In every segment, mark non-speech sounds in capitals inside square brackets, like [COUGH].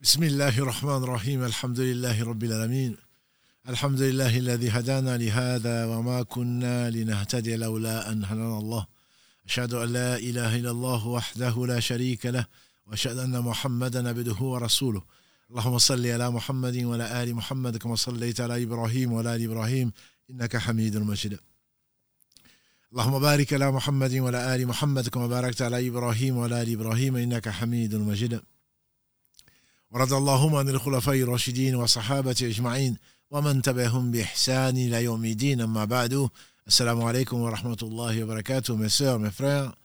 بسم الله الرحمن الرحيم الحمد لله رب العالمين الحمد لله الذي هدانا لهذا وما كنا لنهتدي لولا أن هدانا الله أشهد أن لا إله إلا الله وحده لا شريك له وأشهد أن محمدا عبده ورسوله اللهم صل على محمد وعلى آل محمد كما صليت على إبراهيم وعلى آل إبراهيم إنك حميد مجيد اللهم بارك على محمد وعلى آل محمد كما باركت على إبراهيم وعلى آل إبراهيم إنك حميد مجيد ورضى اللهم عن الخلفاء الراشدين وصحابة أجمعين ومن تبعهم بإحسان إلى يوم الدين أما بعد السلام عليكم ورحمة الله وبركاته mes sœurs, mes frères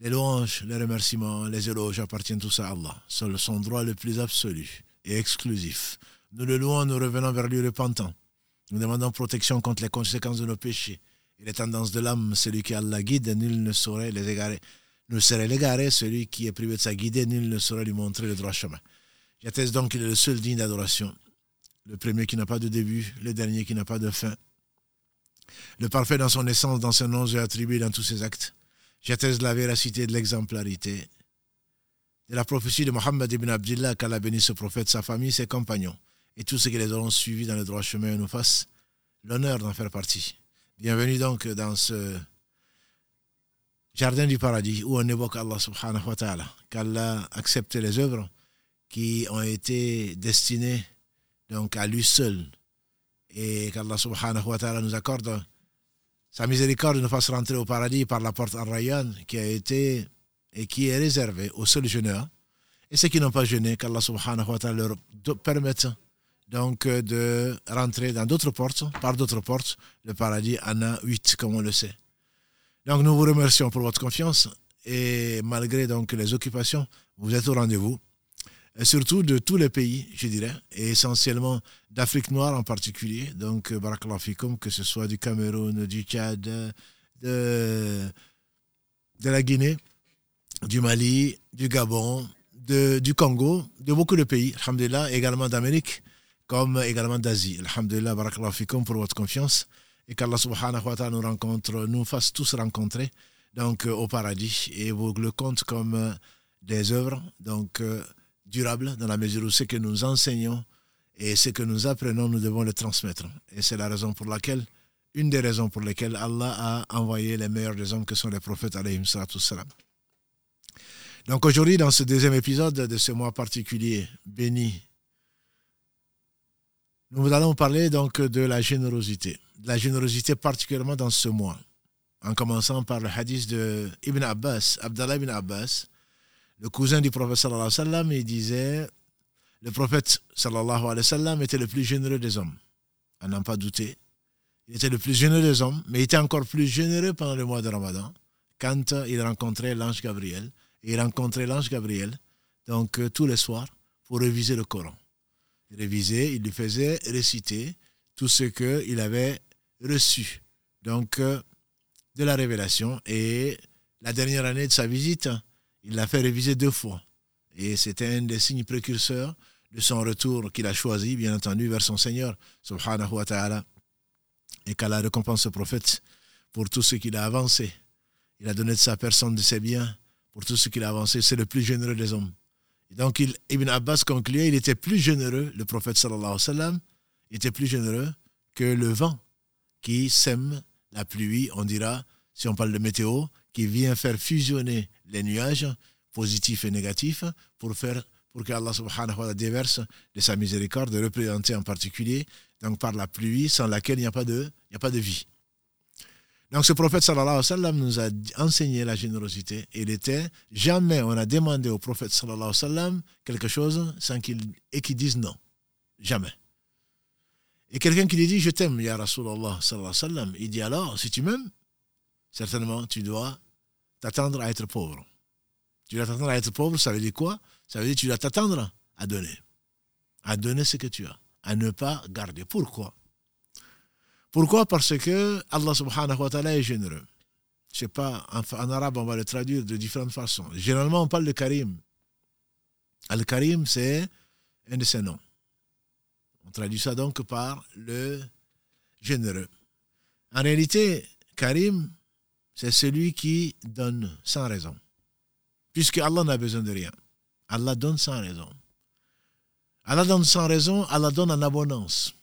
les louanges, les remerciements, les éloges appartiennent tous à Allah seul son droit le plus absolu et exclusif nous le louons, nous revenons vers lui repentant nous demandons protection contre les conséquences de nos péchés et les tendances de l'âme celui qui Allah guide, nul ne saurait les égarer ne serait l'égaré, celui qui est privé de sa guidée, nul ne saurait lui montrer le droit chemin. J'atteste donc qu'il est le seul digne d'adoration, le premier qui n'a pas de début, le dernier qui n'a pas de fin, le parfait dans son essence, dans ses noms et attribués dans tous ses actes. J'atteste la véracité de l'exemplarité, de la prophétie de Mohammed ibn Abdullah qu'Allah bénisse ce prophète, sa famille, ses compagnons, et tous ceux qui les auront suivis dans le droit chemin nous fassent l'honneur d'en faire partie. Bienvenue donc dans ce jardin du paradis où on évoque Allah subhanahu wa ta'ala, qu'Allah accepte les œuvres qui ont été destinées donc à lui seul et qu'Allah subhanahu wa ta'ala nous accorde sa miséricorde nous fasse rentrer au paradis par la porte Ar-Rayyan qui a été et qui est réservée aux seuls jeûneurs et ceux qui n'ont pas jeûné qu'Allah subhanahu wa ta'ala leur permette donc de rentrer dans d'autres portes, par d'autres portes. Le paradis en a huit, comme on le sait. Donc nous vous remercions pour votre confiance et malgré donc les occupations, vous êtes au rendez-vous. Surtout de tous les pays, je dirais, et essentiellement d'Afrique noire en particulier. Donc, Barakallahu Fikoum, que ce soit du Cameroun, du Tchad, de, la Guinée, du Mali, du Gabon, du Congo, de beaucoup de pays, alhamdulillah, également d'Amérique, comme également d'Asie. Alhamdulillah, Barakallahu Fikoum pour votre confiance et qu'Allah subhanahu wa ta'ala nous rencontre, nous fasse tous rencontrer donc au paradis et vous le compte comme des œuvres donc durables dans la mesure où ce que nous enseignons et ce que nous apprenons, nous devons le transmettre. Et c'est la raison pour laquelle, une des raisons pour lesquelles Allah a envoyé les meilleurs des hommes que sont les prophètes. Donc aujourd'hui, dans ce deuxième épisode de ce mois particulier béni, nous allons parler donc de la générosité la générosité particulièrement dans ce mois, en commençant par le hadith de Ibn Abbas, Abdallah ibn Abbas, le cousin du prophète sallallahu alayhi il disait, le prophète sallallahu était le plus généreux des hommes, à n'en pas douter. Il était le plus généreux des hommes, mais il était encore plus généreux pendant le mois de Ramadan, quand il rencontrait l'ange Gabriel. Et il rencontrait l'ange Gabriel, donc tous les soirs, pour réviser le Coran. Il il lui faisait réciter tout ce qu'il avait reçu donc de la révélation et la dernière année de sa visite, il l'a fait réviser deux fois. Et c'était un des signes précurseurs de son retour qu'il a choisi, bien entendu, vers son Seigneur, subhanahu wa ta'ala, et qu'Allah récompense ce prophète pour tout ce qu'il a avancé. Il a donné de sa personne, de ses biens, pour tout ce qu'il a avancé. C'est le plus généreux des hommes. Et donc, Ibn Abbas concluait, il était plus généreux, le prophète sallallahu alayhi wa sallam, était plus généreux que le vent qui sème la pluie, on dira, si on parle de météo, qui vient faire fusionner les nuages positifs et négatifs pour faire pour que Allah subhanahu wa ta'ala déverse de sa miséricorde, représenter en particulier donc par la pluie sans laquelle il n'y a pas de il a pas de vie. Donc ce prophète sallallahu alayhi wa sallam nous a enseigné la générosité. Il était jamais on a demandé au prophète sallallahu alayhi wa sallam quelque chose sans qu'il et qu'il dise non. Jamais. Et quelqu'un qui lui dit Je t'aime, Ya Rasulallah, sallallahu sallam, il dit alors, si tu m'aimes, certainement tu dois t'attendre à être pauvre. Tu dois t'attendre à être pauvre, ça veut dire quoi? Ça veut dire que tu dois t'attendre à donner. À donner ce que tu as. À ne pas garder. Pourquoi? Pourquoi? Parce que Allah subhanahu wa ta'ala est généreux. Je sais pas, en, arabe, on va le traduire de différentes façons. Généralement, on parle de Karim. Al-Karim, c'est un de ses noms. On traduit ça donc par le généreux. En réalité, Karim, c'est celui qui donne sans raison. Puisque Allah n'a besoin de rien. Allah donne sans raison. Allah donne sans raison, Allah donne en abondance.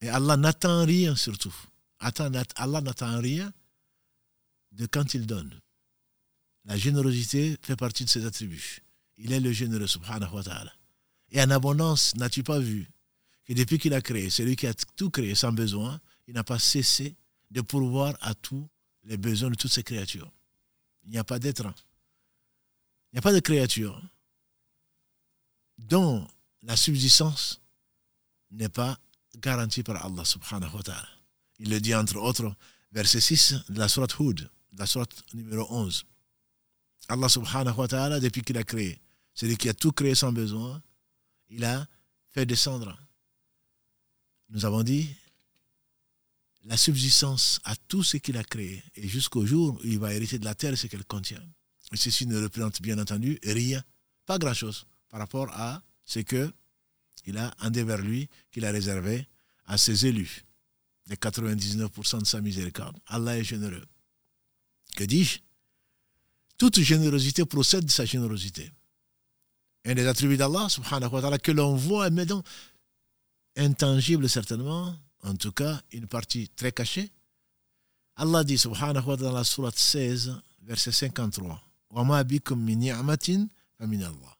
Et Allah n'attend rien surtout. Allah n'attend rien de quand il donne. La générosité fait partie de ses attributs. Il est le généreux, subhanahu wa ta'ala. Et en abondance, n'as-tu pas vu que depuis qu'il a créé, celui qui a tout créé sans besoin, il n'a pas cessé de pourvoir à tous les besoins de toutes ces créatures. Il n'y a pas d'être. Il n'y a pas de créature dont la subsistance n'est pas garantie par Allah subhanahu wa ta'ala. Il le dit entre autres, verset 6 de la sourate Hud, la sourate numéro 11. Allah subhanahu wa ta'ala, depuis qu'il a créé, celui qui a tout créé sans besoin, il a fait descendre. Nous avons dit la subsistance à tout ce qu'il a créé et jusqu'au jour où il va hériter de la terre ce qu'elle contient. Et ceci ne représente bien entendu rien, pas grand-chose par rapport à ce que il a envers lui, qu'il a réservé à ses élus, les 99% de sa miséricorde. Allah est généreux. Que dis-je? Toute générosité procède de sa générosité. Un des attributs d'Allah, subhanahu wa ta'ala, que l'on voit, mais donc intangible certainement, en tout cas une partie très cachée. Allah dit, subhanahu wa ta'ala, dans la sourate 16, verset 53, وَمَا بِكُم مِّن نِعْمَةٍ فَمِنَ اللَّهِ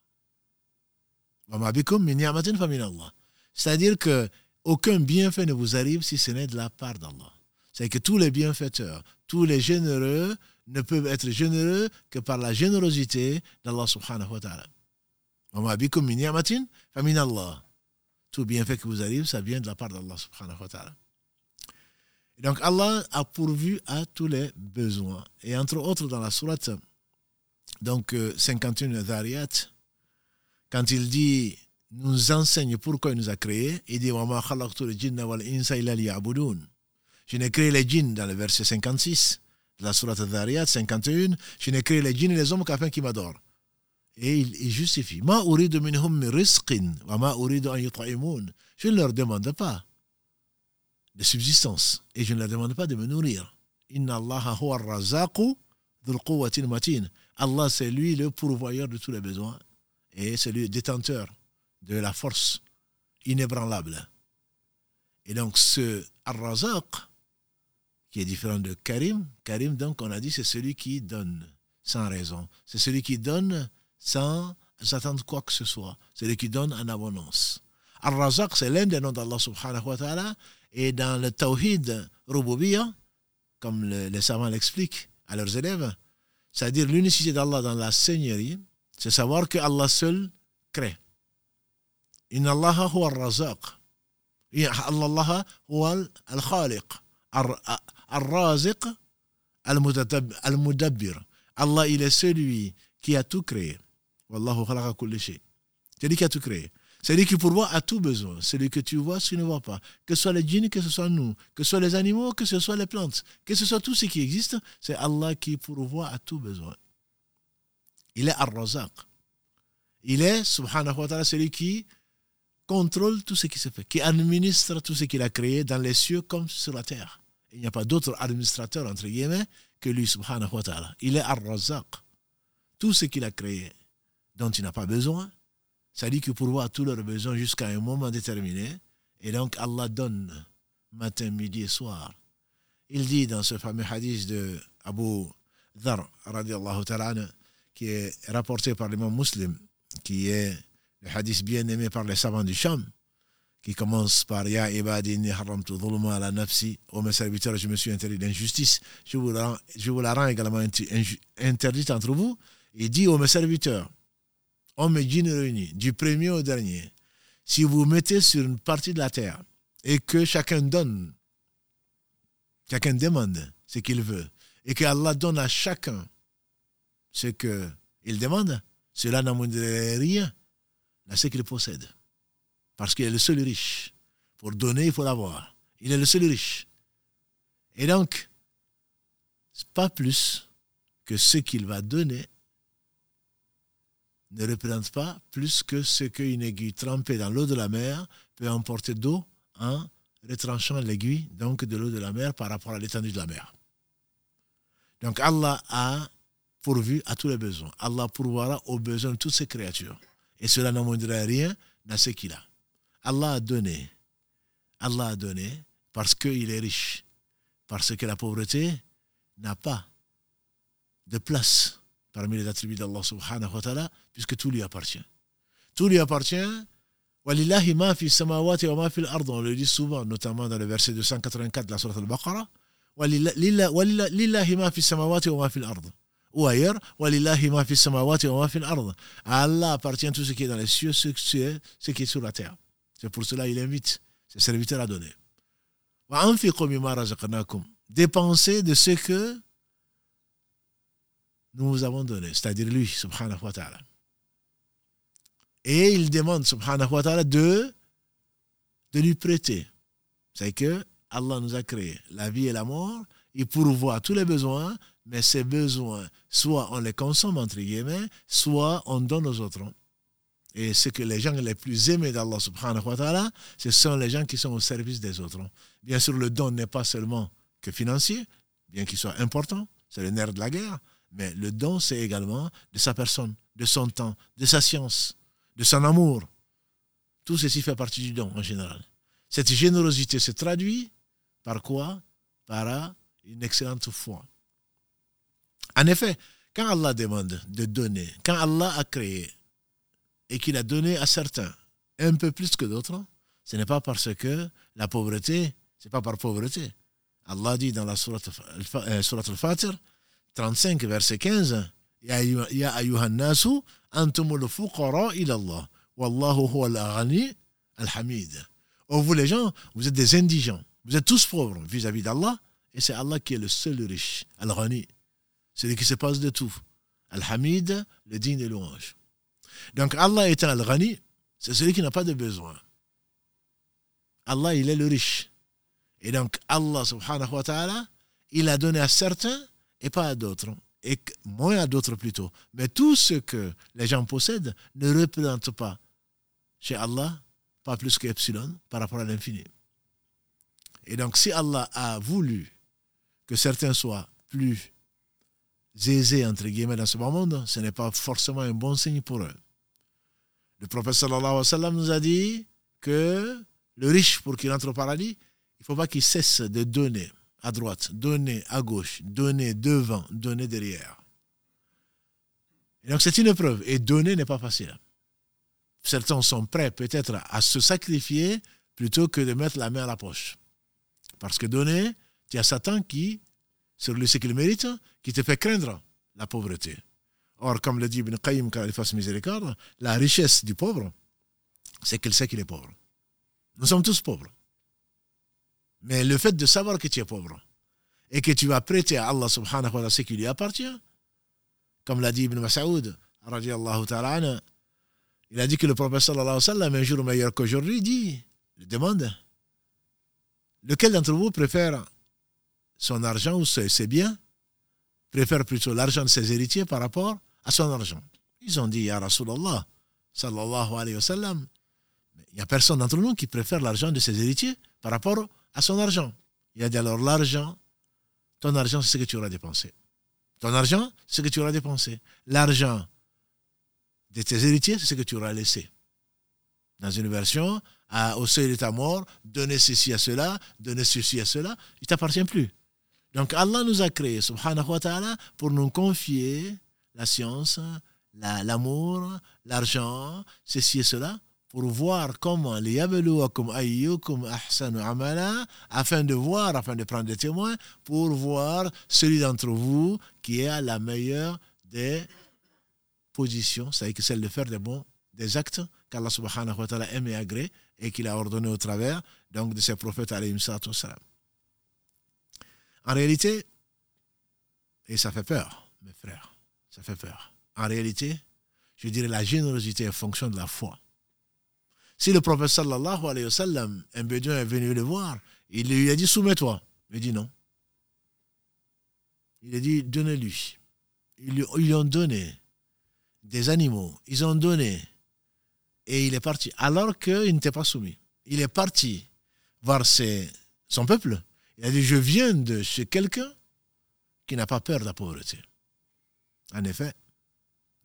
c'est-à-dire que aucun bienfait ne vous arrive si ce n'est de la part d'Allah. C'est que tous les bienfaiteurs, tous les généreux ne peuvent être généreux que par la générosité d'Allah subhanahu wa ta'ala. tout bienfait qui vous arrive, ça vient de la part d'Allah subhanahu wa ta'ala. donc Allah a pourvu à tous les besoins. Et entre autres dans la sourate donc 51 euh, Dhariyat, quand il dit nous enseigne pourquoi il nous a créés, il dit Je n'ai créé les djinns dans le verset 56 de la Surah Al-Dhariyat 51. Je n'ai créé les djinns et les hommes qu'afin qu'ils m'adorent. Et il, il justifie. Je ne leur demande pas de subsistance et je ne leur demande pas de me nourrir. Allah, c'est lui le pourvoyeur de tous les besoins et c'est le détenteur de la force inébranlable. Et donc ce Ar-Razaq, qui est différent de Karim, Karim donc on a dit c'est celui qui donne sans raison. C'est celui qui donne sans attendre quoi que ce soit. C'est celui qui donne en abondance. Ar-Razaq, c'est l'un des noms d'Allah subhanahu wa ta'ala. Et dans le Tawhid Rububiyya, comme les savants l'expliquent à leurs élèves, c'est-à-dire l'unicité d'Allah dans la Seigneurie, c'est savoir que Allah seul crée. Inna Allah huwa al-razaq. Allah huwa al-khaliq. Al-raziq al-mudabbir. Allah, il est celui qui a tout créé. Wallahu khalaqa kulli shay. C'est lui qui a tout créé. C'est lui qui pourvoit à tout besoin. Celui que tu vois, tu ne vois pas. Que ce soit les djinns, que ce soit nous, que ce soit les animaux, que ce soit les plantes, que ce soit tout ce qui existe, c'est Allah qui pourvoit à tout besoin. Il est Ar-Razaq. Il est, subhanahu wa ta'ala, celui qui contrôle tout ce qui se fait, qui administre tout ce qu'il a créé dans les cieux comme sur la terre. Il n'y a pas d'autre administrateur, entre guillemets, que lui, subhanahu wa ta'ala. Il est Ar-Razaq. Tout ce qu'il a créé, dont il n'a pas besoin, ça dit que pourvoit à tous leurs besoins jusqu'à un moment déterminé. Et donc Allah donne matin, midi et soir. Il dit dans ce fameux hadith de Abu Dhar, qui est rapporté par l'imam muslim, qui est le hadith bien aimé par les savants du Sham, qui commence par Ya ibadi haramtu dhulma ala nafsi, ô mes serviteurs, je me suis interdit d'injustice, je je vous la rends également interdite entre vous, et dit ô mes serviteurs, hommes et djinns réunis, du premier au dernier, si vous mettez sur une partie de la terre et que chacun donne, chacun demande ce qu'il veut, et que Allah donne à chacun ce qu'il demande, cela n'amènerait rien à ce qu'il possède. Parce qu'il est le seul riche. Pour donner, il faut l'avoir. Il est le seul riche. Et donc, pas plus que ce qu'il va donner ne représente pas plus que ce qu'une aiguille trempée dans l'eau de la mer peut emporter d'eau en retranchant l'aiguille donc de l'eau de la mer par rapport à l'étendue de la mer. Donc Allah a pourvu à tous les besoins. Allah pourvoira aux besoins de toutes ces créatures. Et cela n'amènera rien n'a ce qu'il a. Allah a donné. Allah a donné parce qu'il est riche. Parce que la pauvreté n'a pas de place parmi les attributs d'Allah subhanahu wa ta'ala, puisque tout lui appartient. Tout lui appartient. On le dit souvent, notamment dans le verset 284 de la Surah Al-Baqarah. Ou ailleurs, Allah appartient tout ce qui est dans les cieux, ce qui est sur la terre. C'est pour cela qu'il invite ses serviteurs à donner. Dépensez de ce que nous vous avons donné, c'est-à-dire lui, subhanahu wa ta'ala. Et il demande, subhanahu wa ta'ala, de, de lui prêter. C'est que Allah nous a créé la vie et la mort, il pourvoit tous les besoins, mais ces besoins, soit on les consomme, entre guillemets, soit on donne aux autres. Et ce que les gens les plus aimés d'Allah subhanahu wa ta'ala, ce sont les gens qui sont au service des autres. Bien sûr, le don n'est pas seulement que financier, bien qu'il soit important, c'est le nerf de la guerre, mais le don, c'est également de sa personne, de son temps, de sa science, de son amour. Tout ceci fait partie du don en général. Cette générosité se traduit par quoi? Par une excellente foi. En effet, quand Allah demande de donner, quand Allah a créé et qu'il a donné à certains un peu plus que d'autres, ce n'est pas parce que la pauvreté, ce n'est pas par pauvreté. Allah dit dans la sourate al-Fatir, 35, verset 15, Ya ayyuhan nasu, antumul fuqara ila Allah, wallahu huwa al-ghani al-hamid. Oh, vous les gens, vous êtes des indigents, vous êtes tous pauvres vis-à-vis d'Allah, et c'est Allah qui est le seul riche, al-ghani, celui qui se passe de tout. Al-hamid, le digne des louanges. Donc Allah étant al-ghani, c'est celui qui n'a pas de besoin. Allah, il est le riche. Et donc Allah subhanahu wa ta'ala, il a donné à certains et pas à d'autres. Et moins à d'autres plutôt. Mais tout ce que les gens possèdent ne représente pas chez Allah pas plus qu'epsilon par rapport à l'infini. Et donc si Allah a voulu que certains soient plus aisés, entre guillemets, dans ce bas monde, ce n'est pas forcément un bon signe pour eux. Le prophète sallallahu alayhi wa sallam nous a dit que le riche, pour qu'il entre au paradis, il ne faut pas qu'il cesse de donner à droite, donner à gauche, donner devant, donner derrière. Et donc c'est une épreuve. Et donner n'est pas facile. Certains sont prêts peut-être à se sacrifier plutôt que de mettre la main à la poche. Parce que donner, tu as Satan qui, sur le ce qu'il mérite, qui te fait craindre la pauvreté. Or, comme le dit Ibn Qayyim quand il fasse miséricorde, la richesse du pauvre, c'est qu'il sait qu'il est pauvre. Nous sommes tous pauvres. Mais le fait de savoir que tu es pauvre et que tu vas prêter à Allah subhanahu wa ta'ala ce qui lui appartient, comme l'a dit Ibn Mas'ud, il a dit que le prophète sallallahu alayhi wa sallam, un jour meilleur qu'aujourd'hui, dit, il demande, lequel d'entre vous préfère son argent ou ses, biens, préfère plutôt l'argent de ses héritiers par rapport à son argent? Ils ont dit, Ya Rasulallah, sallallahu il n'y a personne d'entre nous qui préfère l'argent de ses héritiers par rapport à son argent. Il a dit alors l'argent, ton argent, c'est ce que tu auras dépensé. Ton argent, c'est ce que tu auras dépensé. L'argent de tes héritiers, c'est ce que tu auras laissé. Dans une version, au seuil de ta mort, donner ceci à cela, donner ceci à cela, il ne t'appartient plus. Donc Allah nous a créés, subhanahu wa ta'ala, pour nous confier la science, l'amour, l'argent, ceci et cela, pour voir comment afin de voir, afin de prendre des témoins, pour voir celui d'entre vous qui à la meilleure des positions, c'est-à-dire celle de faire des bons, des actes qu'Allah subhanahu wa ta'ala aime et agrée et qu'il a ordonné au travers donc de ses prophètes alayhi salam. En réalité, et ça fait peur, mes frères, ça fait peur. En réalité, je dirais la générosité est fonction de la foi. Si le prophète sallallahu alayhi wa sallam, un bédouin est venu le voir, il lui a dit soumets-toi. Il dit non. Il a dit donnez-lui. Ils lui ont donné des animaux, ils ont donné. Et il est parti, alors qu'il n'était pas soumis. Il est parti voir son peuple. Il a dit Je viens de chez quelqu'un qui n'a pas peur de la pauvreté. En effet,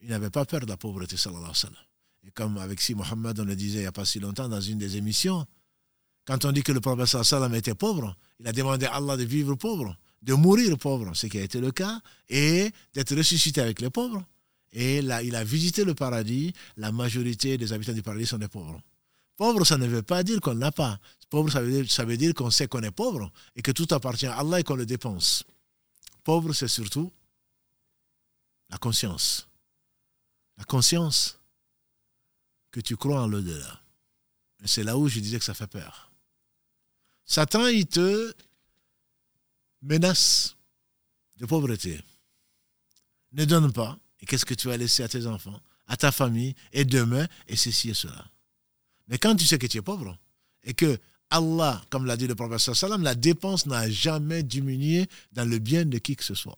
il n'avait pas peur de la pauvreté, sallallahu alayhi wa sallam. Et comme avec Si Mohammed, on le disait il n'y a pas si longtemps dans une des émissions, quand on dit que le prophète sallam était pauvre, il a demandé à Allah de vivre pauvre, de mourir pauvre, ce qui a été le cas, et d'être ressuscité avec les pauvres. Et là, il a visité le paradis. La majorité des habitants du paradis sont des pauvres. Pauvre, ça ne veut pas dire qu'on n'a pas. Pauvre, ça veut dire, ça veut dire qu'on sait qu'on est pauvre et que tout appartient à Allah et qu'on le dépense. Pauvre, c'est surtout la conscience. La conscience que tu crois en l'au-delà. C'est là où je disais que ça fait peur. Satan, il te menace de pauvreté. Ne donne pas. Et qu'est-ce que tu vas laisser à tes enfants, à ta famille, et demain, et ceci et cela. Mais quand tu sais que tu es pauvre, et que Allah, comme l'a dit le professeur Salam, la dépense n'a jamais diminué dans le bien de qui que ce soit.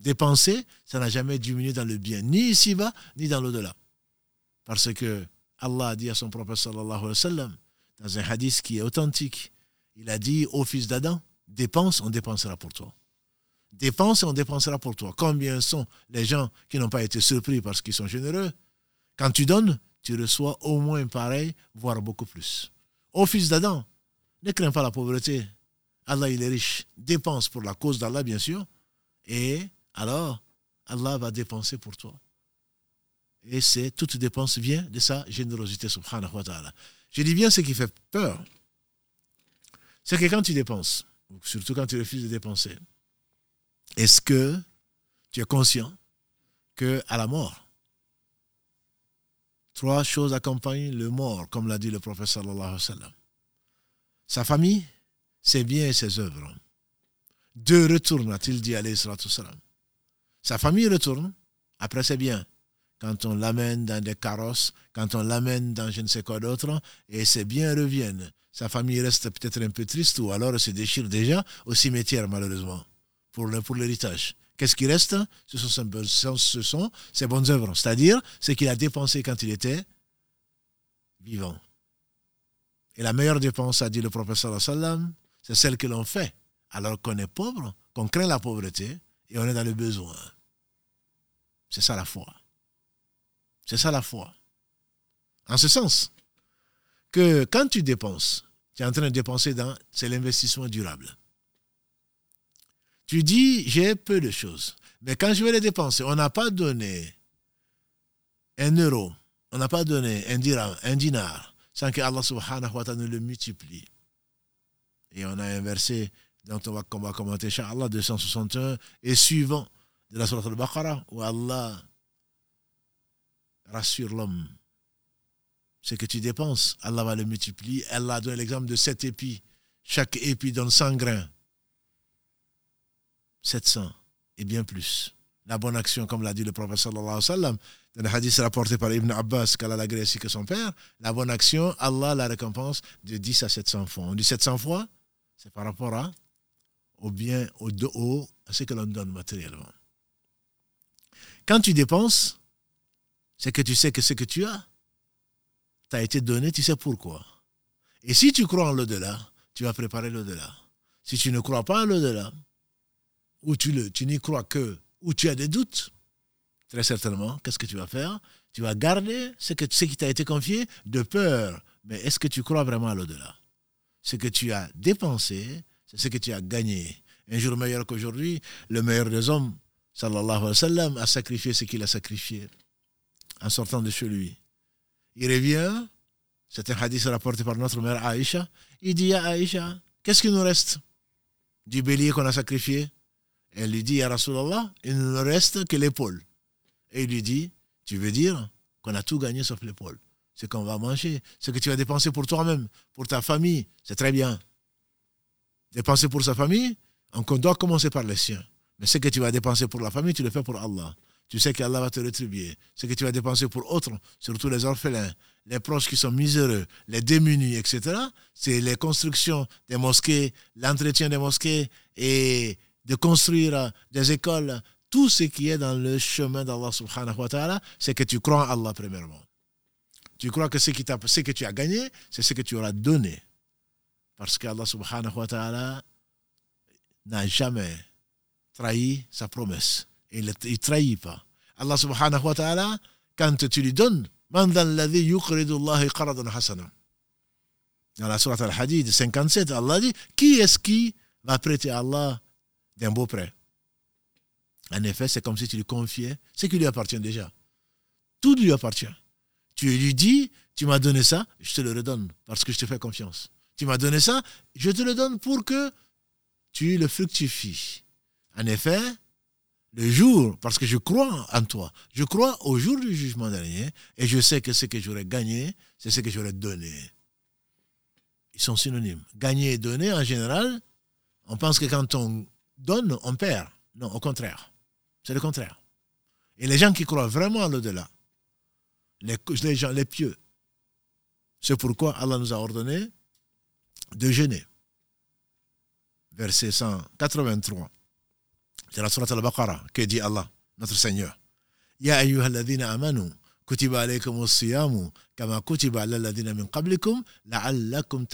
Dépenser, ça n'a jamais diminué dans le bien, ni ici-bas, ni dans l'au-delà. Parce que Allah a dit à son prophète sallallahu alayhi wa sallam, dans un hadith qui est authentique, il a dit au fils d'Adam, dépense, on dépensera pour toi. Dépense on dépensera pour toi. Combien sont les gens qui n'ont pas été surpris parce qu'ils sont généreux? Quand tu donnes, tu reçois au moins pareil, voire beaucoup plus. Ô fils d'Adam, ne crains pas la pauvreté. Allah, il est riche. Dépense pour la cause d'Allah, bien sûr. Et alors, Allah va dépenser pour toi. Et c'est toute dépense vient de sa générosité, subhanahu wa ta'ala. Je dis bien ce qui fait peur. C'est que quand tu dépenses, surtout quand tu refuses de dépenser, est-ce que tu es conscient que à la mort, trois choses accompagnent le mort, comme l'a dit le prophète sallallahu alayhi. Sa famille, ses biens et ses œuvres. Deux retournent, a-t-il dit alayhi sallam. Sa famille retourne, après ses biens. Quand on l'amène dans des carrosses, quand on l'amène dans je ne sais quoi d'autre, et ses biens reviennent. Sa famille reste peut-être un peu triste ou alors se déchire déjà au cimetière, malheureusement pour, pour l'héritage. Qu'est-ce qui reste? Ce sont, ce sont ses bonnes œuvres, c'est-à-dire ce qu'il a dépensé quand il était vivant. Et la meilleure dépense, a dit le professeur sallam, c'est celle que l'on fait alors qu'on est pauvre, qu'on craint la pauvreté et on est dans le besoin. C'est ça la foi. C'est ça la foi. En ce sens que quand tu dépenses, tu es en train de dépenser dans, c'est l'investissement durable. Tu dis, j'ai peu de choses. Mais quand je vais les dépenser, on n'a pas donné un euro, on n'a pas donné un dirham, un dinar, sans que Allah subhanahu wa ta'ala ne le multiplie. Et on a un verset dont on va, commenter, Inch'Allah, 261 et suivant de la Surah al-Baqarah, où Allah rassure l'homme. Ce que tu dépenses, Allah va le multiplier. Allah donne l'exemple de sept épis. Chaque épi donne 100 grains. 700 et bien plus. La bonne action, comme l'a dit le prophète sallallahu alayhi wa sallam, dans le hadith rapporté par Ibn Abbas, qu'Allah l'a ainsi que son père, la bonne action, Allah la récompense de 10 à 700 fois. On dit 700 fois, c'est par rapport à, au bien, au, haut, à ce que l'on donne matériellement. Quand tu dépenses, c'est que tu sais que ce que tu as t'a été donné, tu sais pourquoi. Et si tu crois en l'au-delà, tu vas préparer l'au-delà. Si tu ne crois pas en l'au-delà, ou tu, n'y crois que, ou tu as des doutes, très certainement, qu'est-ce que tu vas faire? Tu vas garder ce, que, ce qui t'a été confié de peur. Mais est-ce que tu crois vraiment à l'au-delà? Ce que tu as dépensé, c'est ce que tu as gagné. Un jour meilleur qu'aujourd'hui, le meilleur des hommes, sallallahu alayhi wa sallam, a sacrifié ce qu'il a sacrifié en sortant de chez lui. Il revient, c'est un hadith rapporté par notre mère Aïcha, il dit à Aïcha, qu'est-ce qui nous reste du bélier qu'on a sacrifié? Elle lui dit, Ya Rasulallah, il ne reste que l'épaule. Et il lui dit, tu veux dire qu'on a tout gagné sauf l'épaule. Ce qu'on va manger, ce que tu vas dépenser pour toi-même, pour ta famille, c'est très bien. Dépenser pour sa famille, on doit commencer par les siens. Mais ce que tu vas dépenser pour la famille, tu le fais pour Allah. Tu sais qu'Allah va te rétribuer. Ce que tu vas dépenser pour autres, surtout les orphelins, les proches qui sont miséreux, les démunis, etc., c'est les constructions des mosquées, l'entretien des mosquées et de construire des écoles, tout ce qui est dans le chemin d'Allah subhanahu wa ta'ala, c'est que tu crois en Allah premièrement. Tu crois que ce, que tu as gagné, c'est ce que tu auras donné. Parce qu'Allah subhanahu wa ta'ala n'a jamais trahi sa promesse. Il ne trahit pas. Allah subhanahu wa ta'ala, quand tu lui donnes, Dans la sourate Al-Hadid 57, Allah dit Qui est-ce qui va prêter à Allah d'un beau prêt? En effet, c'est comme si tu lui confiais ce qui lui appartient déjà. Tout lui appartient. Tu lui dis Tu m'as donné ça, je te le redonne parce que je te fais confiance. Tu m'as donné ça, je te le donne pour que tu le fructifies. En effet, le jour, parce que je crois en toi, je crois au jour du jugement dernier, et je sais que ce que j'aurais gagné, c'est ce que j'aurais donné. Ils sont synonymes. Gagner et donner, en général, on pense que quand on donne, on perd. Non, au contraire. C'est le contraire. Et les gens qui croient vraiment à l'au-delà, les, les pieux, c'est pourquoi Allah nous a ordonné de jeûner. Verset 183. C'est la surat al-Baqarah que dit Allah, notre Seigneur. Ya amanu, kutiba alaykum as-siyamu, kama kutiba ala alladhina min qablikum, la'allakum.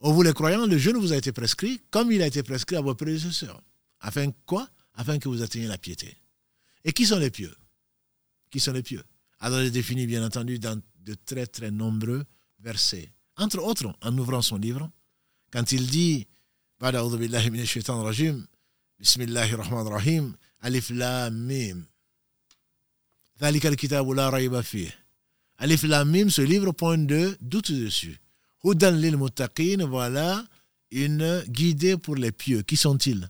Ô vous les croyants, le jeûne vous a été prescrit comme il a été prescrit à vos prédécesseurs. Afin quoi? Afin que vous atteigniez la piété. Et qui sont les pieux? Qui sont les pieux? Allah les définit bien entendu dans de très très nombreux versets. Entre autres, en ouvrant son livre, quand il dit بسم الله الرحمن الرحيم ألف لام ميم ذلك الكتاب لا ريب فيه Alif Lam Mim, ce livre point de doute dessus. Hudan lil muttaqin, voilà une guidée pour les pieux. Qui sont-ils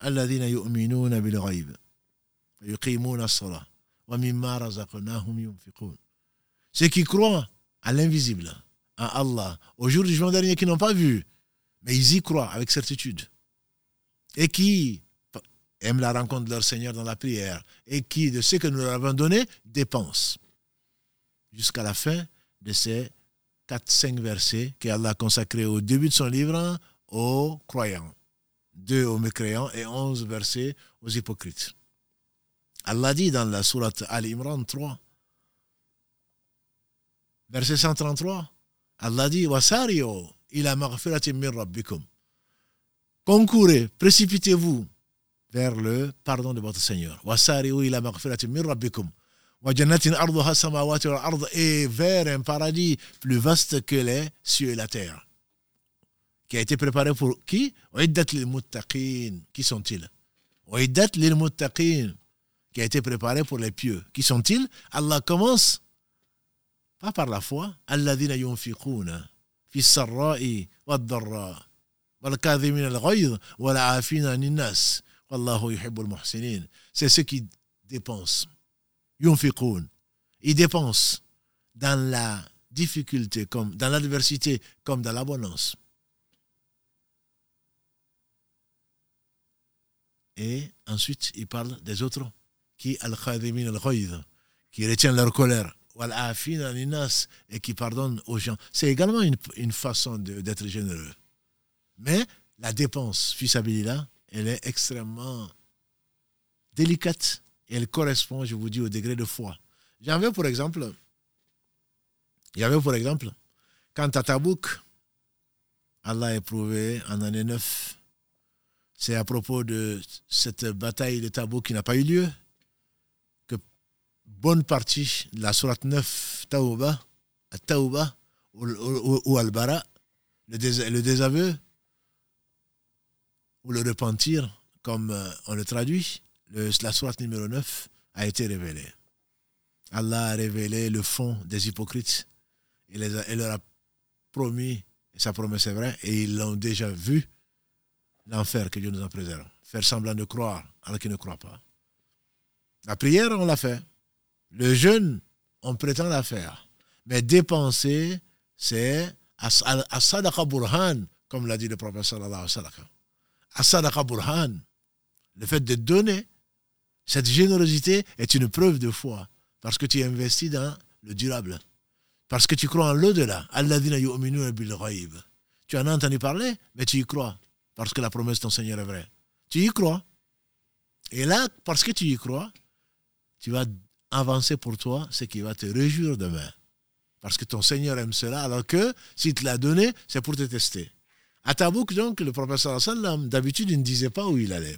Alladhina yu'minuna bil ghaib. Yuqimuna as-salah. Wa mimma razaqnahum yunfiqun. Ceux qui croient à l'invisible, à Allah, au jour du jugement dernier, qui n'ont pas vu, mais ils y croient avec certitude. Et qui aiment la rencontre de leur Seigneur dans la prière et qui, de ce que nous leur avons donné, dépensent. Jusqu'à la fin de ces 4-5 versets qu'Allah a consacrés au début de son livre aux croyants, deux aux mécréants et 11 versets aux hypocrites. Allah dit dans la sourate Al-Imran 3, verset 133, Allah dit Wasario. Concourez, précipitez-vous vers le pardon de votre Seigneur. Et vers un paradis plus vaste que les cieux et la terre. Qui a été préparé pour qui Qui sont-ils Qui a été préparé pour les pieux. Qui sont-ils Allah commence pas par la foi. Alladhina yunfiquna fi sarra'i wad-dharra. والكاظمين الغيظ والعافين عن الناس c'est ceux qui dépensent. Ils dépensent dans la difficulté, comme dans l'adversité, comme dans l'abondance. Et ensuite, il parle des autres qui al qui retiennent leur colère, et qui pardonnent aux gens. C'est également une, une façon d'être généreux. Mais la dépense, fils là elle est extrêmement délicate et elle correspond, je vous dis, au degré de foi. Veux pour exemple, il y avait pour exemple, quand à Tabouk, Allah a éprouvé en année 9, c'est à propos de cette bataille de Tabouk qui n'a pas eu lieu, que bonne partie de la sourate 9, Taouba, Taouba ou, Al-Bara, le désaveu, ou le repentir, comme euh, on le traduit, la sourate numéro 9 a été révélée. Allah a révélé le fond des hypocrites. Il, leur a promis, et sa promesse est vraie, et ils l'ont déjà vu, l'enfer que Dieu nous en préserve. Faire semblant de croire alors qu'ils ne croient pas. La prière, on l'a fait. Le jeûne, on prétend la faire. Mais dépenser, c'est as burhan, comme l'a dit le prophète sallallahu alayhi wa. Le fait de donner, cette générosité est une preuve de foi. Parce que tu investis dans le durable. Parce que tu crois en l'au-delà. Tu en as entendu parler, mais tu y crois. Parce que la promesse de ton Seigneur est vraie. Tu y crois. Et là, parce que tu y crois, tu vas avancer pour toi ce qui va te réjouir demain. Parce que ton Seigneur aime cela, alors que s'il te l'a donné, c'est pour te tester. À Tabouk, donc, le professeur sallam, d'habitude, il ne disait pas où il allait.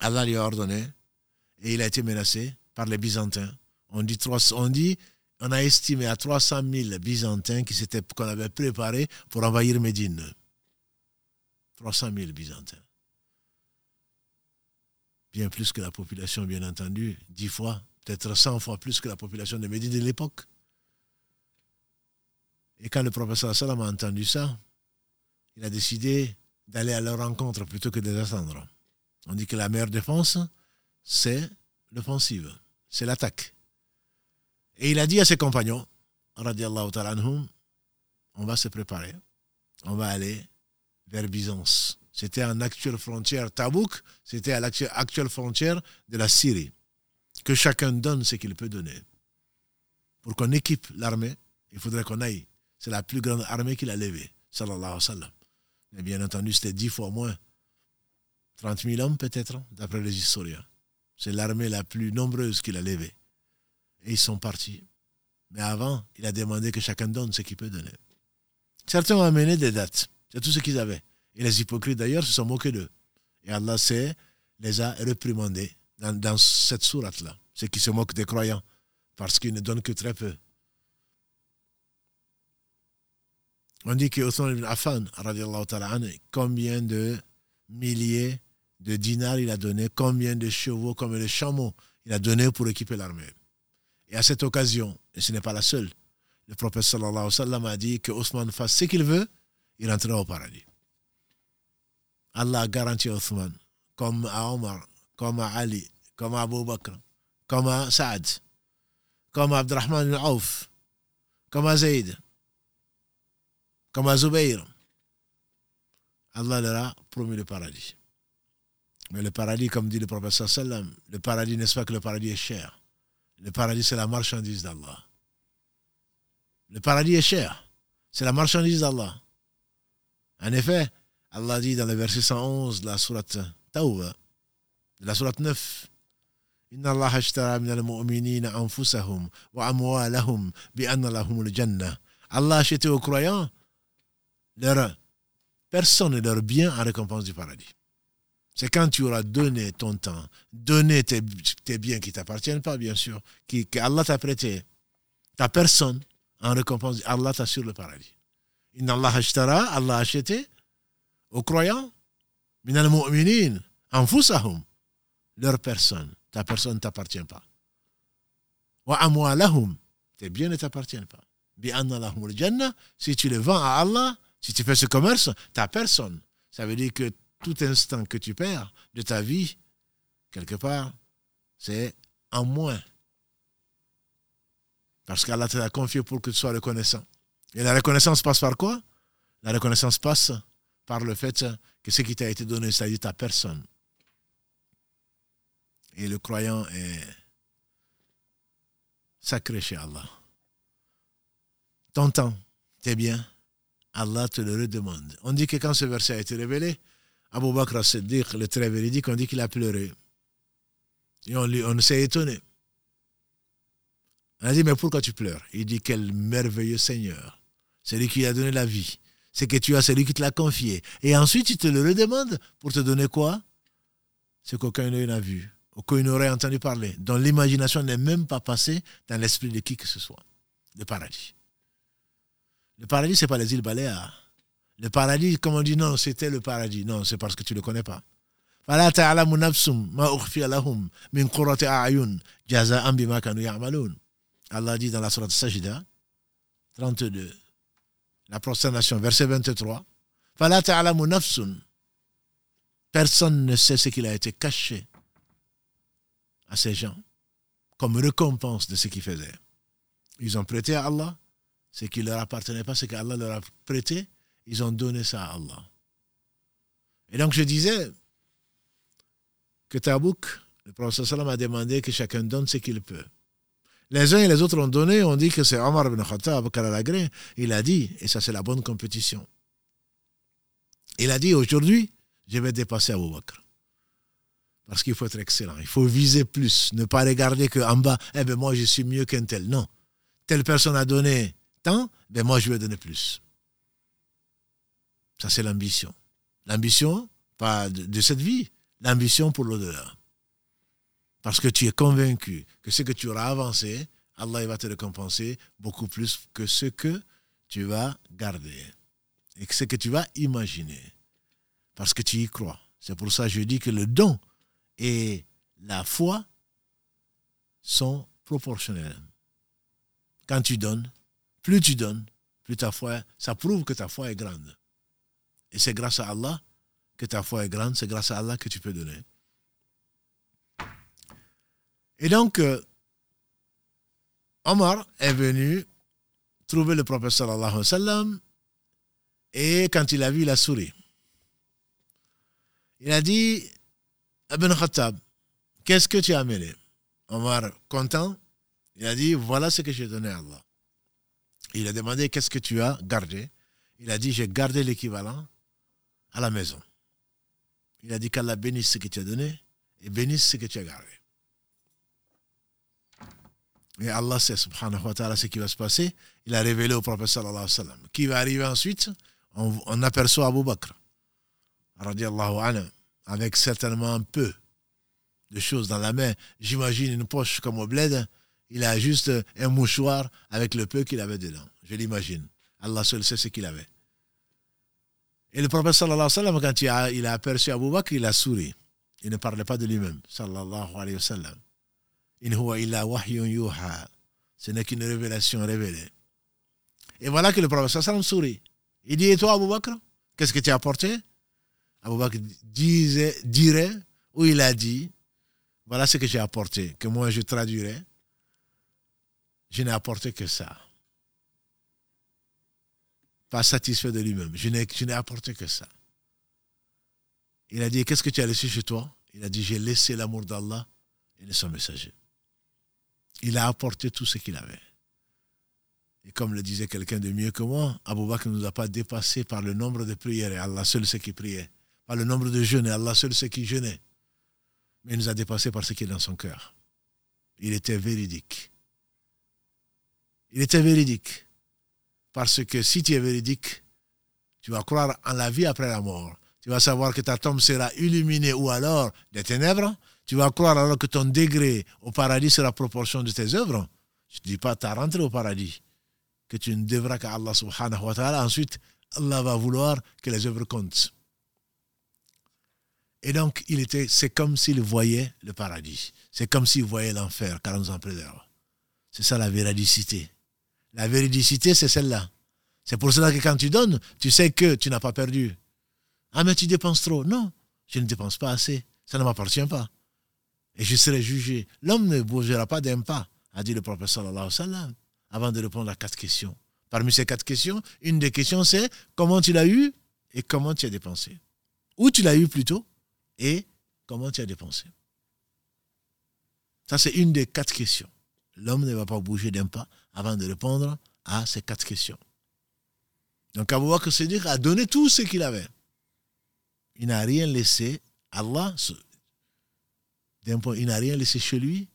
Allah lui a ordonné et il a été menacé par les Byzantins On dit, on dit, a estimé à 300 000 Byzantins qui qu'on avait préparés pour envahir Médine. 300 000 Byzantins. Bien plus que la population, bien entendu, dix fois, peut-être 100 fois plus que la population de Médine de l'époque. Et quand le professeur Salam a entendu ça, il a décidé d'aller à leur rencontre plutôt que de les attendre. On dit que la meilleure défense, c'est l'offensive, c'est l'attaque. Et il a dit à ses compagnons, anhum, on va se préparer, on va aller vers Byzance. C'était en actuelle frontière Tabouk, c'était à l'actuelle frontière de la Syrie. Que chacun donne ce qu'il peut donner. Pour qu'on équipe l'armée, il faudrait qu'on aille. C'est la plus grande armée qu'il a levée, sallallahu alayhi wa sallam. Mais bien entendu, c'était dix fois moins. 30 000 hommes peut-être, d'après les historiens. C'est l'armée la plus nombreuse qu'il a levée. Et ils sont partis. Mais avant, il a demandé que chacun donne ce qu'il peut donner. Certains ont amené des dates. C'est tout ce qu'ils avaient. Et les hypocrites d'ailleurs se sont moqués d'eux. Et Allah sait, les a réprimandés dans, dans cette sourate-là. Ceux qui se moquent des croyants. Parce qu'ils ne donnent que très peu. On dit que ibn Affan, combien de milliers de dinars il a donné, combien de chevaux, combien de chameaux il a donné pour équiper l'armée. Et à cette occasion, et ce n'est pas la seule, le prophète sallallahu alayhi wa sallam a dit que Othman fasse ce qu'il veut, il entrera au paradis. Allah a garanti à Othman, comme à Omar, comme à Ali, comme à Abu Bakr, comme à Saad, comme à Abdurrahman ibn Auf, comme à Zayd, comme à Zubayr. Allah leur a promis le paradis. Mais le paradis, comme dit le professeur sallam, le paradis, n'est-ce pas que le paradis est cher Le paradis, c'est la marchandise d'Allah. Le paradis est cher. C'est la marchandise d'Allah. En effet, Allah dit dans le verset 111 de la sourate Tawbah, de la sourate 9, Inna Allah ashtara min al-mu'minina anfusahum wa amwalahum bi anna lahum al-jannah. Allah acheté aux croyants leur personne et leur bien en récompense du paradis. C'est quand tu auras donné ton temps, donné tes, biens qui ne t'appartiennent pas, bien sûr, qui, que Allah t'a prêté, ta personne en récompense, Allah t'assure le paradis. Inna Allah ashtara, Allah a acheté aux croyants, minal mu'minin, anfusahum, leur personne. Ta personne ne t'appartient pas. Wa amwalahum, tes biens ne t'appartiennent pas. Bi lahum jannah, si tu les vends à Allah, si tu fais ce commerce, tu n'as personne. Ça veut dire que tout instant que tu perds de ta vie, quelque part, c'est en moins. Parce qu'Allah te l'a confié pour que tu sois reconnaissant. Et la reconnaissance passe par quoi? La reconnaissance passe par le fait que ce qui t'a été donné, c'est-à-dire ta personne. Et le croyant est sacré chez Allah. Ton temps, tes biens, Allah te le redemande. On dit que quand ce verset a été révélé, Abu Bakr as-Siddiq, le très véridique, on dit qu'il a pleuré. Et on, on s'est étonné. On a dit, mais pourquoi tu pleures? Il dit, quel merveilleux Seigneur. C'est lui qui a donné la vie. C'est que tu as celui qui te l'a confié. Et ensuite, il te le redemande pour te donner quoi? Ce qu'aucun n'a vu, aucun n'aurait entendu parler, dont l'imagination n'est même pas passée dans l'esprit de qui que ce soit. Le paradis. Le paradis, ce n'est pas les îles Baléares. Le paradis, comme on dit, non, c'était le paradis. Non, c'est parce que tu le connais pas. Allah dit dans la Surah Sajida, 32, la prosternation, verset 23, Personne ne sait ce qu'il a été caché à ces gens comme récompense de ce qu'ils faisaient. Ils ont prêté à Allah, ce qui ne leur appartenait pas, ce qu'Allah leur a prêté, ils ont donné ça à Allah. Et donc je disais que Tabouk, le prophète a demandé que chacun donne ce qu'il peut. Les uns et les autres ont donné, on dit que c'est Omar ibn Khattab, il a dit, et ça c'est la bonne compétition. Il a dit aujourd'hui, je vais dépasser Abu Bakr. Parce qu'il faut être excellent, il faut viser plus, ne pas regarder qu'en bas, eh bien moi je suis mieux qu'un tel. Non. Telle personne a donné ben moi je vais donner plus. Ça c'est l'ambition. L'ambition, pas de, cette vie, l'ambition pour l'au-delà. Parce que tu es convaincu que ce que tu auras avancé, Allah va te récompenser beaucoup plus que ce que tu vas garder et que ce que tu vas imaginer. Parce que tu y crois. C'est pour ça je dis que le don et la foi sont proportionnels. Quand tu donnes, plus tu donnes, plus ta foi, ça prouve que ta foi est grande. Et c'est grâce à Allah que ta foi est grande, c'est grâce à Allah que tu peux donner. Et donc, euh, Omar est venu trouver le prophète sallallahu alayhi wa sallam et quand il a vu, il a souri. Il a dit, Ibn Khattab, qu'est-ce que tu as amené? Omar, content, il a dit, voilà ce que j'ai donné à Allah. Il a demandé, qu'est-ce que tu as gardé? Il a dit, j'ai gardé l'équivalent à la maison. Il a dit qu'Allah bénisse ce que tu as donné et bénisse ce que tu as gardé. Et Allah sait, subhanahu wa ta'ala, ce qui va se passer. Il a révélé au prophète sallallahu alayhi wa sallam. Qui va arriver ensuite? On, aperçoit Abu Bakr, anhu, avec certainement un peu de choses dans la main. J'imagine une poche comme au bled. Il a juste un mouchoir avec le peu qu'il avait dedans. Je l'imagine. Allah seul sait ce qu'il avait. Et le prophète sallallahu alayhi wa sallam, quand il a, aperçu Abu Bakr, il a souri. Il ne parlait pas de lui-même. Sallallahu alayhi wa sallam. In huwa illa wahyun yuha. Ce n'est qu'une révélation révélée. Et voilà que le prophète sallallahu alayhi wa sallam sourit. Il dit, et toi, Abu Bakr, qu'est-ce que tu as apporté? Abu Bakr disait, dirait, ou il a dit, voilà ce que j'ai apporté, que moi je traduirais. Je n'ai apporté que ça. Pas satisfait de lui-même. Je n'ai apporté que ça. Il a dit, qu'est-ce que tu as laissé chez toi? Il a dit, j'ai laissé l'amour d'Allah et de son messager. Il a apporté tout ce qu'il avait. Et comme le disait quelqu'un de mieux que moi, Abou Bakr ne nous a pas dépassé par le nombre de prières, et Allah seul sait qui priait. Par le nombre de jeûnes, et Allah seul sait qui jeûnait. Mais il nous a dépassé par ce qui est dans son cœur. Il était véridique. Il était véridique. Parce que si tu es véridique, tu vas croire en la vie après la mort. Tu vas savoir que ta tombe sera illuminée ou alors des ténèbres. Tu vas croire alors que ton degré au paradis sera proportion de tes œuvres. Je ne dis pas tu as rentré au paradis que tu ne devras qu'à Allah subhanahu wa ta'ala. Ensuite, Allah va vouloir que les œuvres comptent. Et donc, il était, c'est comme s'il voyait le paradis. C'est comme s'il voyait l'enfer, car nous en préserve. C'est ça la véridicité. La véridicité, c'est celle-là. C'est pour cela que quand tu donnes, tu sais que tu n'as pas perdu. Ah, mais tu dépenses trop. Non, je ne dépense pas assez. Ça ne m'appartient pas. Et je serai jugé. L'homme ne bougera pas d'un pas, a dit le prophète sallallahu alayhi avant de répondre à quatre questions. Parmi ces quatre questions, une des questions c'est comment tu l'as eu et comment tu as dépensé. Où tu l'as eu plutôt et comment tu as dépensé. Ça, c'est une des quatre questions. L'homme ne va pas bouger d'un pas avant de répondre à ces quatre questions. Donc, Abou Siddiq a donné tout ce qu'il avait. Il n'a rien laissé. Allah, d'un point, il n'a rien laissé chez lui,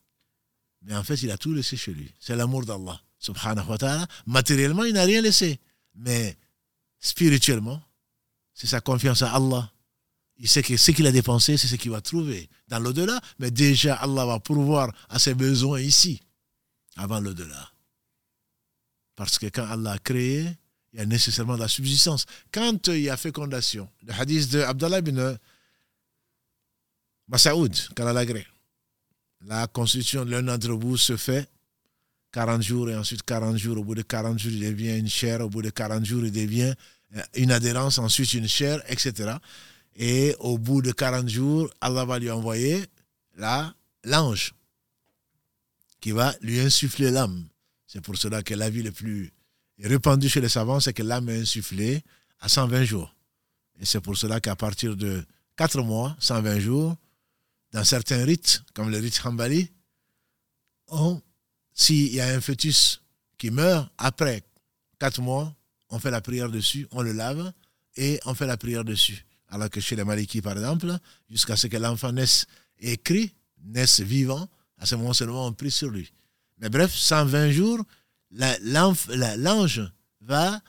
mais en fait, il a tout laissé chez lui. C'est l'amour d'Allah subhanahu wa ta'ala, matériellement, il n'a rien laissé. Mais spirituellement, c'est sa confiance à Allah. Il sait que ce qu'il a dépensé, c'est ce qu'il va trouver dans l'au-delà. Mais déjà, Allah va pourvoir à ses besoins ici, avant l'au-delà. Parce que quand Allah a créé, il y a nécessairement de la subsistance. Quand il y a fécondation, le hadith de Abdallah ibn Masaoud, la constitution l'un d'entre vous se fait 40 jours et ensuite 40 jours. Au bout de 40 jours, il devient une chair. Au bout de 40 jours, il devient euh, une adhérence, ensuite une chair, etc. Et au bout de 40 jours, Allah va lui envoyer l'ange qui va lui insuffler l'âme. C'est pour cela que la vie le plus répandue chez les savants, c'est que l'âme est insufflée à 120 jours. Et c'est pour cela qu'à partir de 4 mois, 120 jours, dans certains rites, comme le rite Hambali, s'il y a un fœtus qui meurt, après quatre mois, on fait la prière dessus, on le lave et on fait la prière dessus. Alors que chez les Malikis, par exemple, jusqu'à ce que l'enfant naisse écrit, naisse vivant, à ce moment seulement on prie sur lui. Mais bref, 120 jours, l'ange va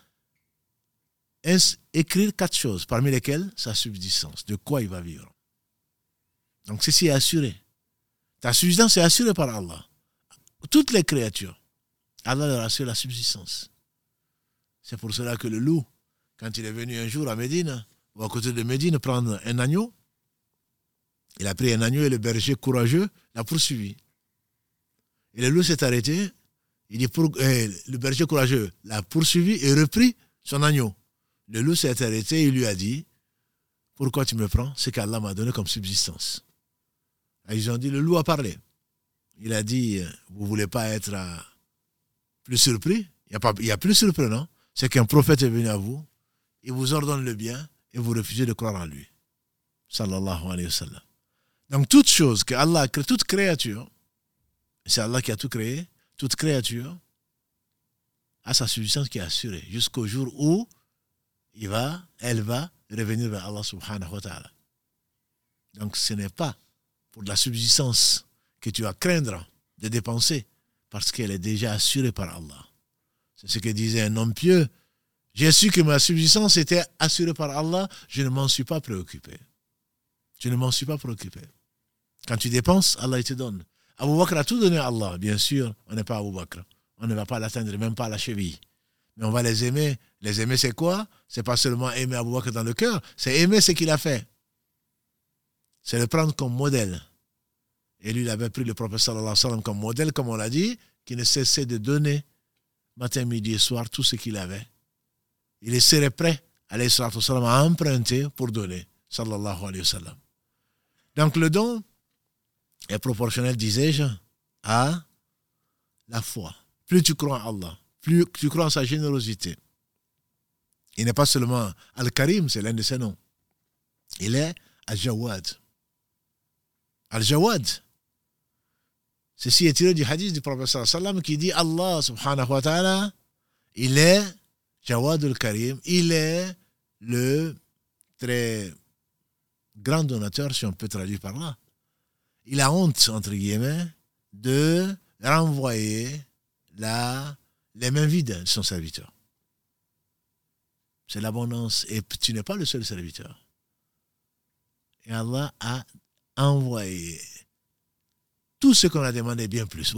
écrire quatre choses, parmi lesquelles sa subsistance, de quoi il va vivre. Donc ceci est assuré. Ta subsistance est assurée par Allah. Toutes les créatures, Allah leur assure la subsistance. C'est pour cela que le loup, quand il est venu un jour à Médine, ou à côté de Médine, prendre un agneau, il a pris un agneau et le berger courageux l'a poursuivi. Et le loup s'est arrêté. Il dit pour, eh, le berger courageux l'a poursuivi et repris son agneau. Le loup s'est arrêté et lui a dit Pourquoi tu me prends? C'est qu'Allah m'a donné comme subsistance. Ils ont dit Le loup a parlé. Il a dit Vous ne voulez pas être euh, plus surpris? Il y a, plus surprenant. C'est qu'un prophète est venu à vous, il vous ordonne le bien et vous refusez de croire en lui. Sallallahu alayhi wa sallam. Donc, toute chose que Allah a créée, toute créature, c'est Allah qui a tout créé, toute créature a sa subsistance qui est assurée jusqu'au jour où il va, elle va revenir vers Allah subhanahu wa ta'ala. Donc ce n'est pas pour la subsistance que tu vas craindre de dépenser parce qu'elle est déjà assurée par Allah. C'est ce que disait un homme pieux. J'ai su que ma subsistance était assurée par Allah, je ne m'en suis pas préoccupé. Je ne m'en suis pas préoccupé. Quand tu dépenses, Allah te donne. Abu Bakr a tout donné à Allah. Bien sûr, on n'est pas Abu Bakr. On ne va pas l'atteindre, même pas à la cheville. Mais on va les aimer. Les aimer, c'est quoi? C'est pas seulement aimer Abu Bakr dans le cœur, c'est aimer ce qu'il a fait. C'est le prendre comme modèle. Et lui, il avait pris le prophète sallallahu alayhi wa sallam comme modèle, comme on l'a dit, qui ne cessait de donner matin, midi et soir tout ce qu'il avait. Il serait prêt, alayhi sallam, à emprunter pour donner, sallallahu alayhi wa sallam. Donc le don, est proportionnel, disais-je, à la foi. Plus tu crois en Allah, plus tu crois en sa générosité. Il n'est pas seulement Al-Karim, c'est l'un de ses noms. Il est Al-Jawad. Al-Jawad. Ceci est tiré du hadith du prophète sallam qui dit Allah subhanahu wa ta'ala, il est Jawad al-Karim, il est le très grand donateur, si on peut traduire par là il a honte, entre guillemets, de renvoyer la, les mains vides de son serviteur. C'est l'abondance. Et tu n'es pas le seul serviteur. Et Allah a envoyé tout ce qu'on a demandé bien plus.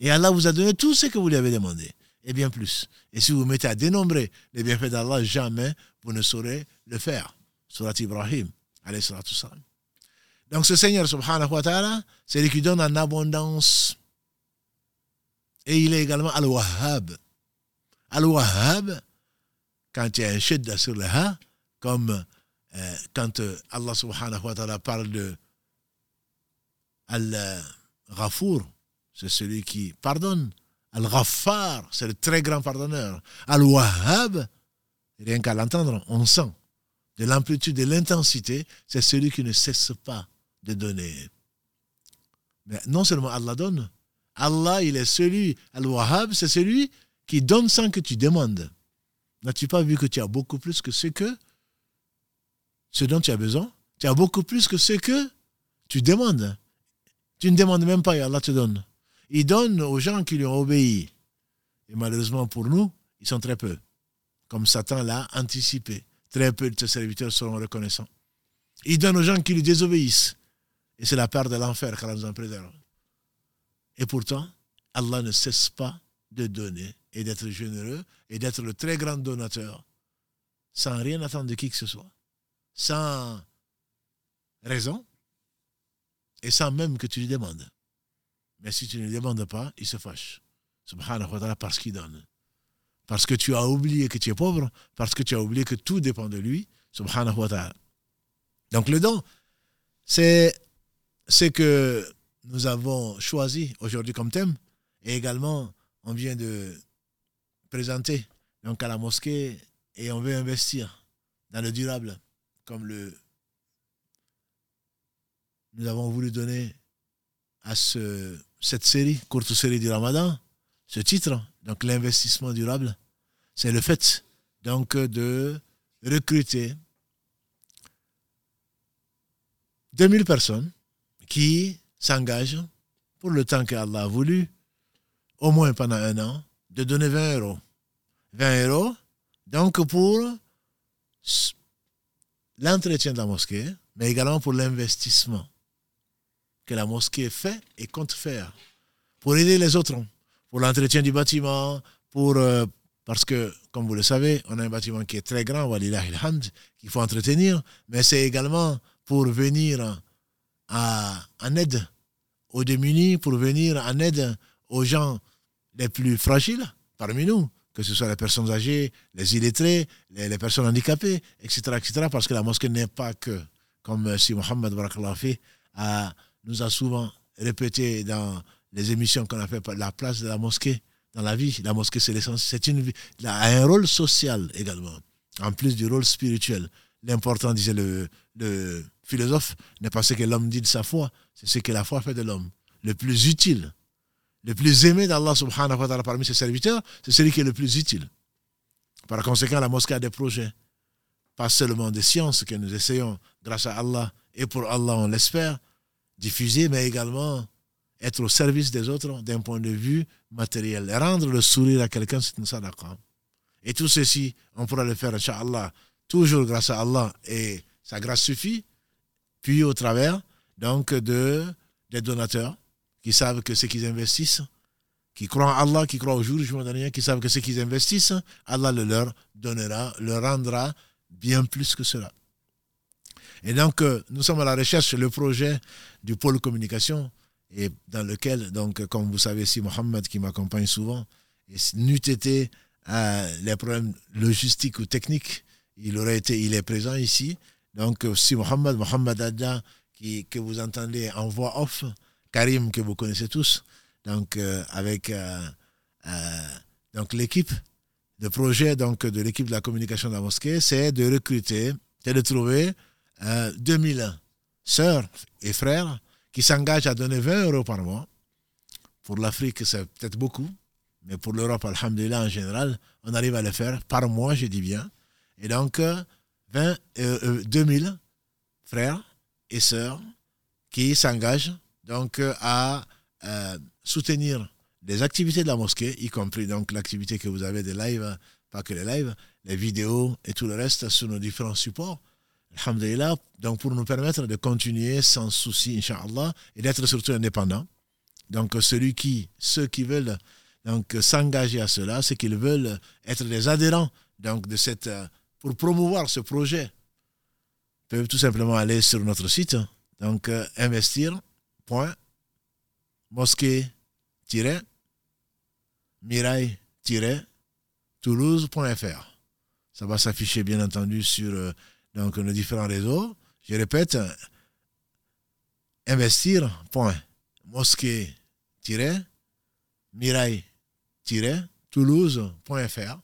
Et Allah vous a donné tout ce que vous lui avez demandé et bien plus. Et si vous mettez à dénombrer les bienfaits d'Allah, jamais vous ne saurez le faire. Surat Ibrahim, alayhi. Donc ce Seigneur, subhanahu wa ta'ala, c'est lui qui donne en abondance. Et il est également Al-Wahhab. Al-Wahhab, quand il y a un shidda sur le ha, comme euh, quand euh, Allah subhanahu wa ta'ala parle de Al-Ghafour, c'est celui qui pardonne. Al-Ghaffar, c'est le très grand pardonneur. Al-Wahhab, rien qu'à l'entendre, on sent de l'amplitude, de l'intensité, c'est celui qui ne cesse pas de donner. Mais non seulement Allah donne, Allah, il est celui, Al-Wahhab, c'est celui qui donne sans que tu demandes. N'as-tu pas vu que tu as beaucoup plus que ce que, ce dont tu as besoin? Tu as beaucoup plus que ce que tu demandes. Tu ne demandes même pas et Allah te donne. Il donne aux gens qui lui ont obéi. Et malheureusement pour nous, ils sont très peu. Comme Satan l'a anticipé. Très peu de ses serviteurs seront reconnaissants. Il donne aux gens qui lui désobéissent. Et c'est la peur de l'enfer qu'Allah nous en préserve. Et pourtant, Allah ne cesse pas de donner et d'être généreux et d'être le très grand donateur sans rien attendre de qui que ce soit. Sans raison et sans même que tu lui demandes. Mais si tu ne demandes pas, il se fâche. Subhanahu wa ta'ala parce qu'il donne. Parce que tu as oublié que tu es pauvre, parce que tu as oublié que tout dépend de lui. Subhanahu. Donc le don, c'est ce que nous avons choisi aujourd'hui comme thème. Et également, on vient de présenter donc à la mosquée et on veut investir dans le durable, comme le nous avons voulu donner à ce cette série, courte série du Ramadan, ce titre, donc l'investissement durable, c'est le fait donc de recruter 2000 personnes qui s'engagent pour le temps qu'Allah a voulu, au moins pendant un an, de donner 20 euros. 20 euros, donc pour l'entretien de la mosquée, mais également pour l'investissement que la mosquée fait et compte faire pour aider les autres, pour l'entretien du bâtiment, pour, euh, parce que, comme vous le savez, on a un bâtiment qui est très grand, qu'il faut entretenir, mais c'est également pour venir à, en aide aux démunis, pour venir en aide aux gens les plus fragiles parmi nous, que ce soit les personnes âgées, les illettrés, les, personnes handicapées, etc., etc., parce que la mosquée n'est pas que, comme si Mohamed a, nous a souvent répété dans les émissions qu'on a fait la place de la mosquée dans la vie. La mosquée, c'est l'essence. C'est une a un rôle social également, en plus du rôle spirituel. L'important, disait le, le philosophe, n'est pas ce que l'homme dit de sa foi, c'est ce que la foi fait de l'homme. Le plus utile, le plus aimé d'Allah subhanahu wa ta'ala parmi ses serviteurs, c'est celui qui est le plus utile. Par conséquent, la mosquée a des projets, pas seulement des sciences que nous essayons, grâce à Allah, et pour Allah, on l'espère, diffuser, mais également être au service des autres d'un point de vue matériel. Rendre le sourire à quelqu'un, c'est une sadaqa. Et tout ceci, on pourra le faire, Inch'Allah, toujours grâce à Allah, et sa grâce suffit, puis au travers donc de, des donateurs qui savent que ce qu'ils investissent, qui croient en Allah, qui croient au jour du jour dernier, qui savent que ce qu'ils investissent, Allah le leur donnera, leur rendra bien plus que cela. Et donc, euh, nous sommes à la recherche, le projet du pôle communication, et dans lequel, donc, comme vous savez, si Mohamed qui m'accompagne souvent, n'eût été euh, les problèmes logistiques ou techniques, il aurait été, il est présent ici. Donc, si Mohamed, Mohamed Adja, qui, que vous entendez en voix off, Karim, que vous connaissez tous, donc, euh, avec donc l'équipe de projet donc, de l'équipe de la communication de la mosquée, c'est de recruter, c'est de trouver 2000 euh, sœurs et frères qui s'engagent à donner 20 euros par mois. Pour l'Afrique, c'est peut-être beaucoup, mais pour l'Europe, alhamdulillah, en général, on arrive à le faire par mois, je dis bien. Et donc, 20, euh, 2000 euh, frères et sœurs qui s'engagent donc à soutenir les activités de la mosquée, y compris donc l'activité que vous avez des lives, pas que les lives, les vidéos et tout le reste sur nos différents supports. Alhamdulillah, donc pour nous permettre de continuer sans souci, Inch'Allah, et d'être surtout indépendants. Donc celui qui, ceux qui veulent s'engager à cela, c'est qu'ils veulent être des adhérents donc de cette pour promouvoir ce projet peuvent tout simplement aller sur notre site donc euh, investir.mosquée-mirail-toulouse.fr. Ça va s'afficher bien entendu sur euh, donc nos différents réseaux. Je répète, investir.mosquée-mirail-toulouse.fr,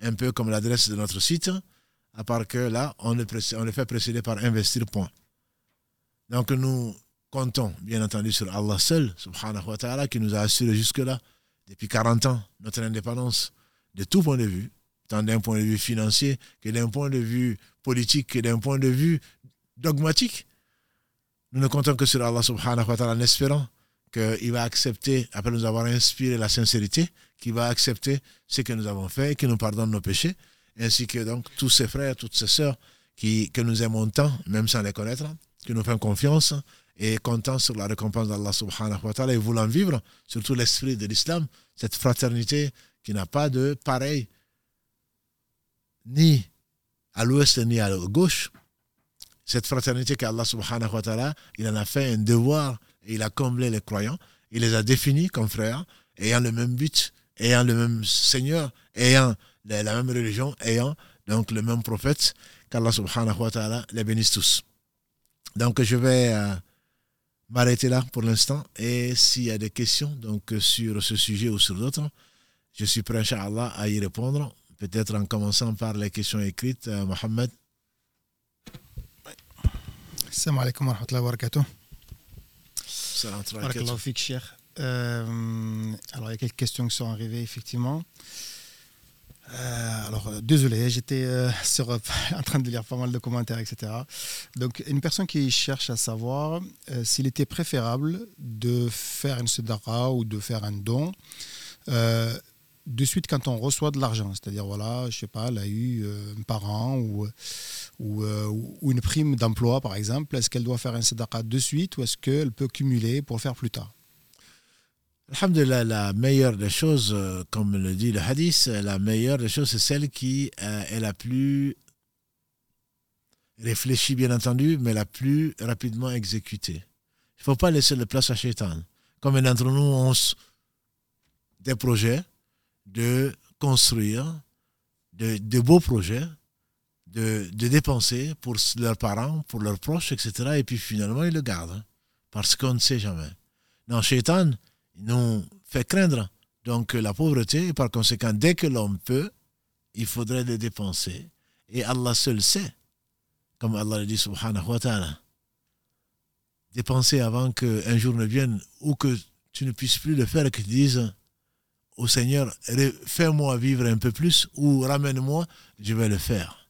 un peu comme l'adresse de notre site, à part que là, on le, fait précéder par investir. Donc nous comptons, bien entendu, sur Allah seul, subhanahu wa ta'ala, qui nous a assuré jusque-là, depuis 40 ans, notre indépendance de tout point de vue, tant d'un point de vue financier que d'un point de vue politique, que d'un point de vue dogmatique. Nous ne comptons que sur Allah subhanahu wa ta'ala en espérant qu'il va accepter, après nous avoir inspiré la sincérité, qu'il va accepter ce que nous avons fait, qu'il nous pardonne nos péchés, ainsi que donc tous ses frères, toutes ses sœurs qui, que nous aimons tant, même sans les connaître, qui nous font confiance et comptant sur la récompense d'Allah subhanahu wa ta'ala et voulant vivre, surtout l'esprit de l'islam, cette fraternité qui n'a pas de pareil ni à l'ouest ni à la gauche. Cette fraternité qu'Allah subhanahu wa ta'ala, il en a fait un devoir et il a comblé les croyants. Il les a définis comme frères, ayant le même but, ayant le même Seigneur, ayant la, même religion, ayant donc le même prophète, qu'Allah subhanahu wa ta'ala les bénisse tous. Donc je vais euh, m'arrêter là pour l'instant et s'il y a des questions donc, sur ce sujet ou sur d'autres, je suis prêt, Inch'Allah, à y répondre. Peut-être en commençant par les questions écrites, euh, Mohamed. Salam alaikum wa rahmatullahi wa barakatuh. Salam euh, alors, il y a quelques questions qui sont arrivées, effectivement. Euh, alors, euh, désolé, j'étais sur, [LAUGHS] en train de lire pas mal de commentaires, etc. Donc, une personne qui cherche à savoir s'il était préférable de faire une sedara ou de faire un don de suite quand on reçoit de l'argent, c'est-à-dire, voilà, je sais pas, elle a eu euh, un parent ou, ou, euh, ou une prime d'emploi, par exemple, est-ce qu'elle doit faire un sadaqa de suite ou est-ce qu'elle peut cumuler pour le faire plus tard? Alhamdulillah, la meilleure des choses, euh, comme le dit le hadith, la meilleure des choses, c'est celle qui est la plus réfléchie, bien entendu, mais la plus rapidement exécutée. Il ne faut pas laisser de place à Shaitan. Comme d'entre nous ont des projets, de construire de, beaux projets, de, dépenser pour leurs parents, pour leurs proches, etc. Et puis finalement, ils le gardent. Parce qu'on ne sait jamais. Non, Shaitan, nous fait craindre donc la pauvreté. Et par conséquent, dès que l'homme peut, il faudrait les dépenser. Et Allah seul sait, comme Allah le dit, subhanahu wa ta'ala. Dépenser avant qu'un jour ne vienne ou que tu ne puisses plus le faire et que tu dises au Seigneur, fais-moi vivre un peu plus ou ramène-moi, je vais le faire.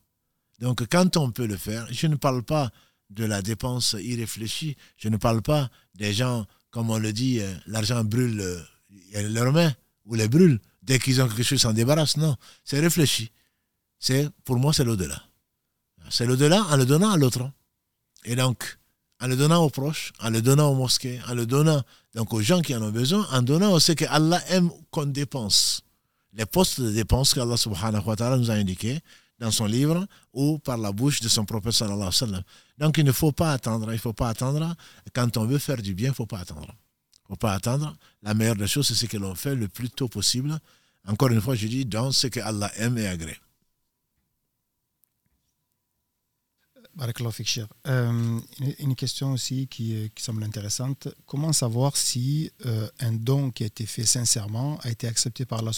Donc quand on peut le faire, je ne parle pas de la dépense irréfléchie, je ne parle pas des gens, comme on le dit, euh, l'argent brûle euh, leurs mains ou les brûle. Dès qu'ils ont quelque chose, s'en débarrassent. Non, c'est réfléchi. C'est, pour moi, c'est l'au-delà. C'est l'au-delà en le donnant à l'autre. Et donc, en le donnant aux proches, en le donnant aux mosquées, en le donnant donc aux gens qui en ont besoin, en donnant aussi que Allah aime qu'on dépense. Les postes de dépenses qu'Allah subhanahu wa ta'ala nous a indiqués dans son livre ou par la bouche de son prophète sallallahu alayhi wa sallam. Donc il ne faut pas attendre, il ne faut pas attendre. Quand on veut faire du bien, il ne faut pas attendre. Il ne faut pas attendre. La meilleure des choses, c'est ce que l'on fait le plus tôt possible. Encore une fois, je dis dans ce que Allah aime et agrée. Euh, une question aussi qui, qui, semble intéressante. Comment savoir si euh, un don qui a été fait sincèrement a été accepté par Allah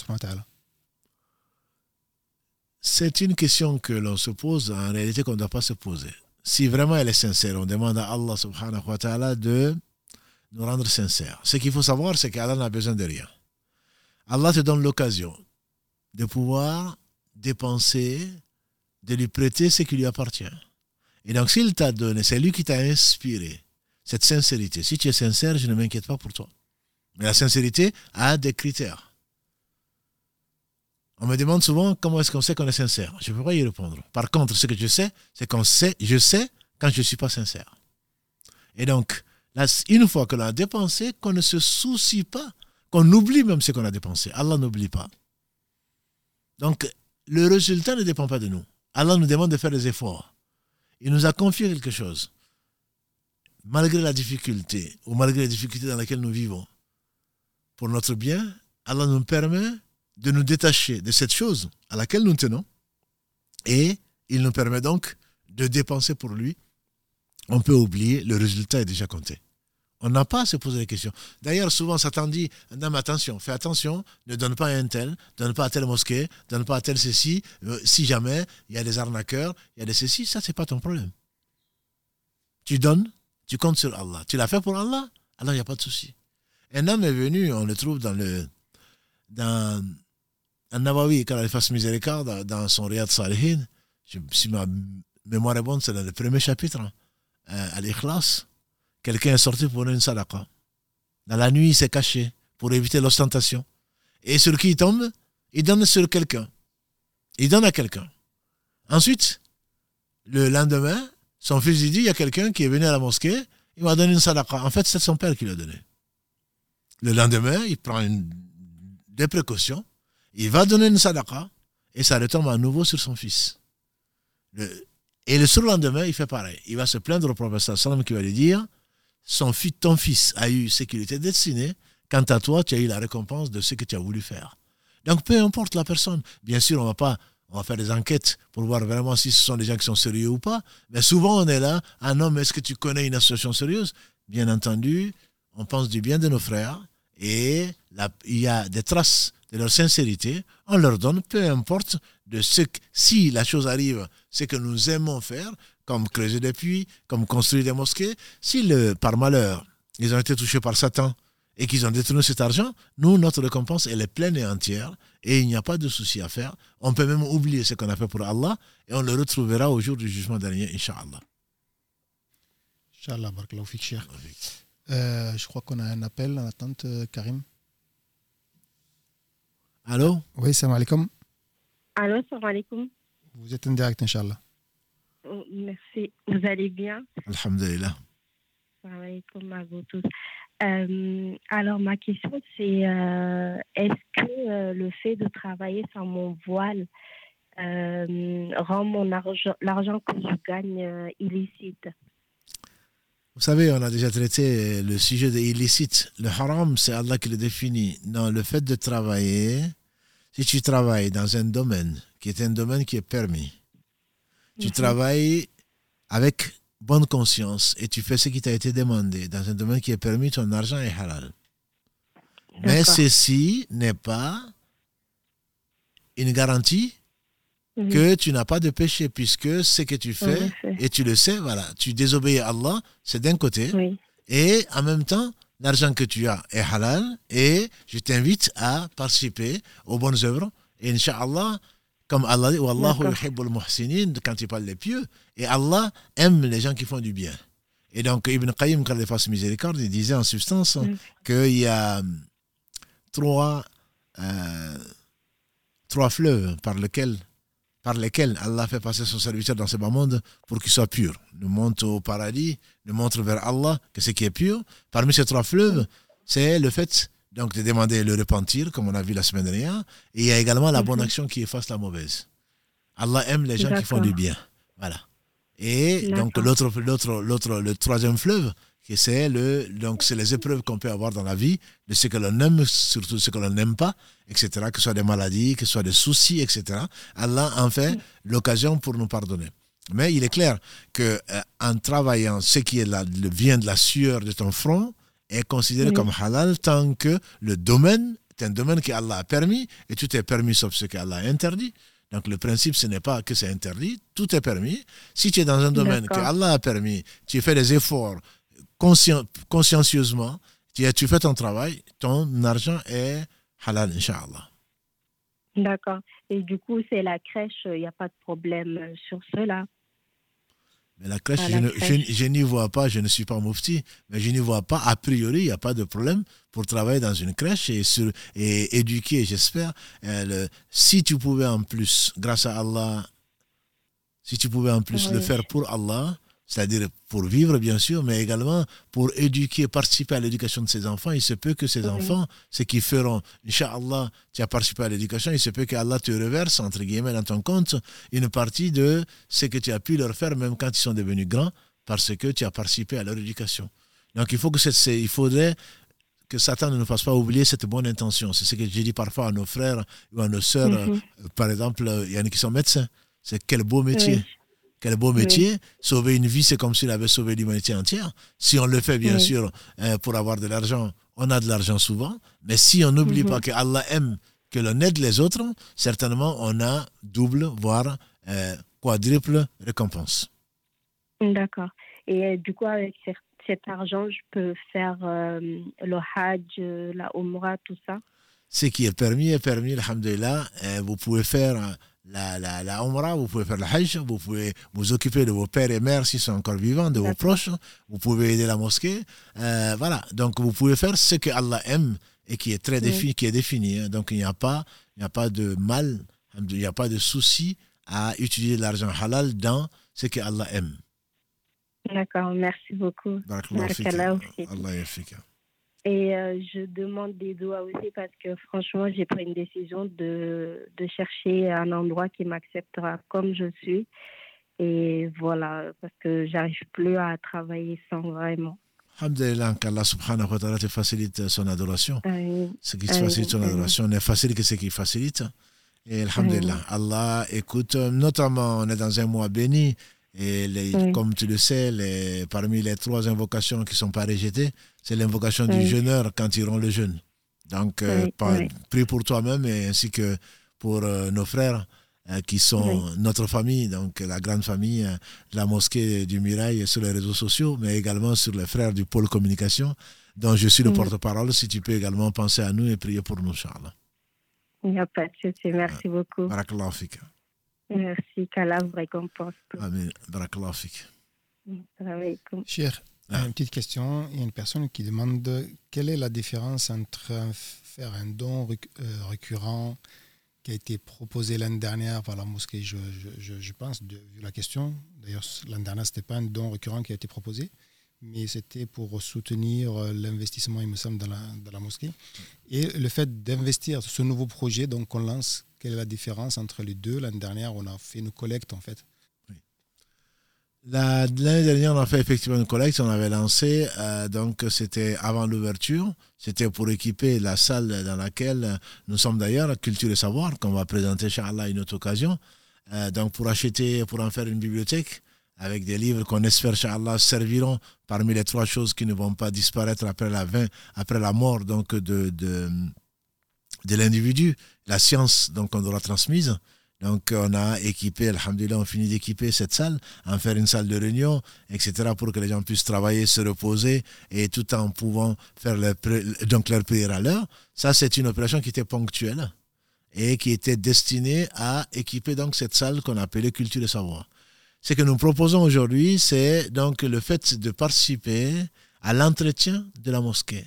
C'est une question que l'on se pose, en réalité qu'on ne doit pas se poser. Si vraiment elle est sincère, on demande à Allah subhanahu wa ta'ala de nous rendre sincères. Ce qu'il faut savoir, c'est qu'Allah n'a besoin de rien. Allah te donne l'occasion de pouvoir dépenser, de lui prêter ce qui lui appartient. Et donc, s'il t'a donné, c'est lui qui t'a inspiré cette sincérité. Si tu es sincère, je ne m'inquiète pas pour toi. Mais la sincérité a des critères. On me demande souvent comment est-ce qu'on sait qu'on est sincère? Je ne peux pas y répondre. Par contre, ce que je sais, c'est qu'on sait, je sais quand je ne suis pas sincère. Et donc, une fois que l'on a dépensé, qu'on ne se soucie pas, qu'on oublie même ce qu'on a dépensé. Allah n'oublie pas. Donc, le résultat ne dépend pas de nous. Allah nous demande de faire des efforts. Il nous a confié quelque chose. Malgré la difficulté, ou malgré les difficultés dans lesquelles nous vivons, pour notre bien, Allah nous permet de nous détacher de cette chose à laquelle nous tenons. Et il nous permet donc de dépenser pour lui. On peut oublier, le résultat est déjà compté. On n'a pas à se poser des questions. D'ailleurs, souvent, Satan dit Non, attention, fais attention, ne donne pas à un tel, ne donne pas à telle mosquée, ne donne pas à tel ceci. Euh, si jamais il y a des arnaqueurs, il y a des ceci, ça, c'est pas ton problème. Tu donnes, tu comptes sur Allah. Tu l'as fait pour Allah, alors il n'y a pas de souci. Un homme est venu, on le trouve dans le. Dans un Nawawi, quand il fasse miséricorde, dans son Riyad Salihin, si ma mémoire est bonne, c'est dans le premier chapitre, hein, euh, à l'Ikhlas Quelqu'un est sorti pour une sadaqa. Dans la nuit, il s'est caché pour éviter l'ostentation. Et sur qui il tombe? Il donne sur quelqu'un. Il donne à quelqu'un. Ensuite, le lendemain, son fils dit, il y a quelqu'un qui est venu à la mosquée, il m'a donné une sadaqa. En fait, c'est son père qui l'a donné. Le lendemain, il prend des précautions, il va donner une sadaqa, et ça retombe à nouveau sur son fils. et le surlendemain, il fait pareil. Il va se plaindre au professeur Salam qui va lui dire, son fils, ton fils a eu ce qu'il était destiné, quant à toi, tu as eu la récompense de ce que tu as voulu faire. Donc peu importe la personne, bien sûr, on va pas on va faire des enquêtes pour voir vraiment si ce sont des gens qui sont sérieux ou pas. Mais souvent, on est là. Ah non, mais est-ce que tu connais une association sérieuse? Bien entendu, on pense du bien de nos frères et il y a des traces de leur sincérité. On leur donne, peu importe de ce que, si la chose arrive, ce que nous aimons faire, comme creuser des puits, comme construire des mosquées, si le, par malheur, ils ont été touchés par Satan et qu'ils ont détourné cet argent, nous, notre récompense, elle est pleine et entière et il n'y a pas de souci à faire. On peut même oublier ce qu'on a fait pour Allah et on le retrouvera au jour du jugement dernier, Inch'Allah. Inch'Allah, euh, je crois qu'on a un appel en attente, euh, Karim. Allô? Oui, salam alaikum. Allô, salam alaikum. Vous êtes en direct, Inch'Allah. Oh, Merci. Vous allez bien? Alhamdulillah. Salam alaikum à vous tous. Euh, alors, ma question, c'est euh, est-ce que euh, le fait de travailler sans mon voile rend mon argent, l'argent que je gagne illicite? Vous savez, on a déjà traité le sujet de illicite. Le haram, c'est Allah qui le définit. Non, le fait de travailler, si tu travailles dans un domaine qui est un domaine qui est permis, tu travailles avec bonne conscience et tu fais ce qui t'a été demandé dans un domaine qui est permis, ton argent est halal. Mais ceci n'est pas une garantie Mhm. que tu n'as pas de péché, puisque ce que tu fais, et tu le sais, voilà, tu désobéis à Allah, c'est d'un côté, Oui, et en même temps, l'argent que tu as est halal, et je t'invite à participer aux bonnes œuvres, et Inch'Allah, comme Allah dit, Wallahu D'accord. yuhibbul muhsinin, quand il parle des pieux, et Allah aime les gens qui font du bien. Et donc, Ibn Qayyim, quand il fasse miséricorde, il disait en substance Mm. qu'il y a hum, trois, euh, trois fleuves par lesquels, par lesquels Allah fait passer son serviteur dans ce bas monde pour qu'il soit pur. Nous monte au paradis, nous montre vers Allah que ce qui est pur. Parmi ces trois fleuves, c'est le fait donc de demander le repentir, comme on a vu la semaine dernière, et il y a également la bonne Mhm. action qui efface la mauvaise. Allah aime les gens qui font du bien. Voilà. Et donc l'autre, l'autre, l'autre, le troisième fleuve, c'est le, donc c'est les épreuves qu'on peut avoir dans la vie, de ce que l'on aime, surtout ce que l'on n'aime pas, etc. Que ce soit des maladies, que ce soit des soucis, etc. Allah en fait l'occasion pour nous pardonner. Mais il est clair que euh, en travaillant, ce qui est le de la sueur de ton front est considéré Oui. comme halal tant que le domaine est un domaine que Allah a permis et tout est permis sauf ce qu'Allah a interdit. Donc le principe, ce n'est pas que c'est interdit, tout est permis. Si tu es dans un domaine que. Allah a permis, tu fais des efforts conscien- consciencieusement, tu, tu fais ton travail, ton argent est halal, Inch'Allah. d'accord. Et du coup, c'est la crèche, il n'y a pas de problème sur cela. Mais la crèche, je, crèche. je- je n'y vois pas, je ne suis pas moufti, mais je n'y vois pas, a priori, il n'y a pas de problème pour travailler dans une crèche et, sur, et éduquer, j'espère. Euh, si tu pouvais en plus, grâce à Allah, si tu pouvais en plus le faire pour Allah, c'est-à-dire pour vivre, bien sûr, mais également pour éduquer, participer à l'éducation de ses enfants, il se peut que ces Oui. enfants, ce qu'ils feront, Inch'Allah, tu as participé à l'éducation, il se peut qu'Allah te reverse, entre guillemets, dans ton compte, une partie de ce que tu as pu leur faire, même quand ils sont devenus grands, parce que tu as participé à leur éducation. Donc il faut que c'est- il faudrait que Satan ne nous fasse pas oublier cette bonne intention. C'est ce que je dis parfois à nos frères ou à nos sœurs. Mhm. Par exemple, il y en a qui sont médecins. C'est quel beau métier. Oui. Quel beau métier. Sauver une vie, c'est comme s'il avait sauvé l'humanité entière. Si on le fait, bien Oui. sûr, euh, pour avoir de l'argent, on a de l'argent souvent. Mais si on n'oublie Mhm. pas que Allah aime que l'on aide les autres, certainement, on a double, voire euh, quadruple récompense. D'accord. Et euh, du coup, avec cet argent, je peux faire euh, le Hajj, la Umrah, tout ça? ce qui est permis est permis, alhamdulillah. Vous pouvez faire la, la, la Umrah, vous pouvez faire le Hajj, vous pouvez vous occuper de vos pères et mères s'ils sont encore vivants, de vos proches, vous pouvez aider la mosquée. Euh, voilà, donc vous pouvez faire ce que Allah aime et qui est très Oui. défini, qui est défini. hein. Donc il n'y a pas, il n'y a pas de mal, il n'y a pas de souci à utiliser l'argent halal dans ce que Allah aime. D'accord, merci beaucoup. Barakallahu fik. Allah. Et euh, je demande des doigts aussi parce que franchement, j'ai pris une décision de, de chercher un endroit qui m'acceptera comme je suis. Et voilà, parce que j'arrive plus à travailler sans vraiment. Alhamdulillah, qu'Allah subhanahu wa ta'ala te facilite son adoration. Euh, Ce qui te facilite amen. adoration n'est facile que ce qui facilite. Et Alhamdulillah, Allah écoute, notamment on est dans un mois béni, et les- Oui. comme tu le sais, les, parmi les trois invocations qui ne sont pas rejetées, c'est l'invocation du Oui. jeûneur quand ils iront le jeûne. Donc, euh, Oui, pas- oui. prie pour toi-même et ainsi que pour euh, nos frères euh, qui sont notre famille, donc la grande famille euh, de la mosquée du Mirail sur les réseaux sociaux, mais également sur les frères du pôle communication, dont je suis le Oui. porte-parole. Si tu peux également penser à nous et prier pour nous, Inch'Allah. Il n'y a pas de souci. Merci beaucoup. Barakallahu. Merci. Qu'Allah vous récompense. Amin. Barakallahu fik. Salam Cher, Une petite question. Il y a une personne qui demande quelle est la différence entre faire un don euh, récurrent qui a été proposé l'année dernière par la mosquée, je, pense, de, vu la question. D'ailleurs, l'année dernière, ce n'était pas un don récurrent qui a été proposé, mais c'était pour soutenir euh, l'investissement, il me semble, dans la, dans la mosquée. Et le fait d'investir ce nouveau projet donc qu'on lance, quelle est la différence entre les deux? L'année dernière, on a fait une collecte, en fait, L'année dernière, on a fait effectivement une collecte. On avait lancé, euh, donc c'était avant l'ouverture. C'était pour équiper la salle dans laquelle nous sommes d'ailleurs, Culture et Savoir, qu'on va présenter, Inch'Allah, une autre occasion. Euh, donc pour acheter, pour en faire une bibliothèque avec des livres qu'on espère, Inch'Allah, serviront parmi les trois choses qui ne vont pas disparaître après la, après la mort donc de, de, de l'individu. La science donc on aura transmise. Donc, on a équipé, alhamdulillah, on finit d'équiper cette salle, en faire une salle de réunion, etc., pour que les gens puissent travailler, se reposer, et tout en pouvant faire leur, donc leur prière à l'heure. Ça, c'est une opération qui était ponctuelle et qui était destinée à équiper donc cette salle qu'on appelait culture et savoir. Ce que nous proposons aujourd'hui, c'est donc le fait de participer à l'entretien de la mosquée.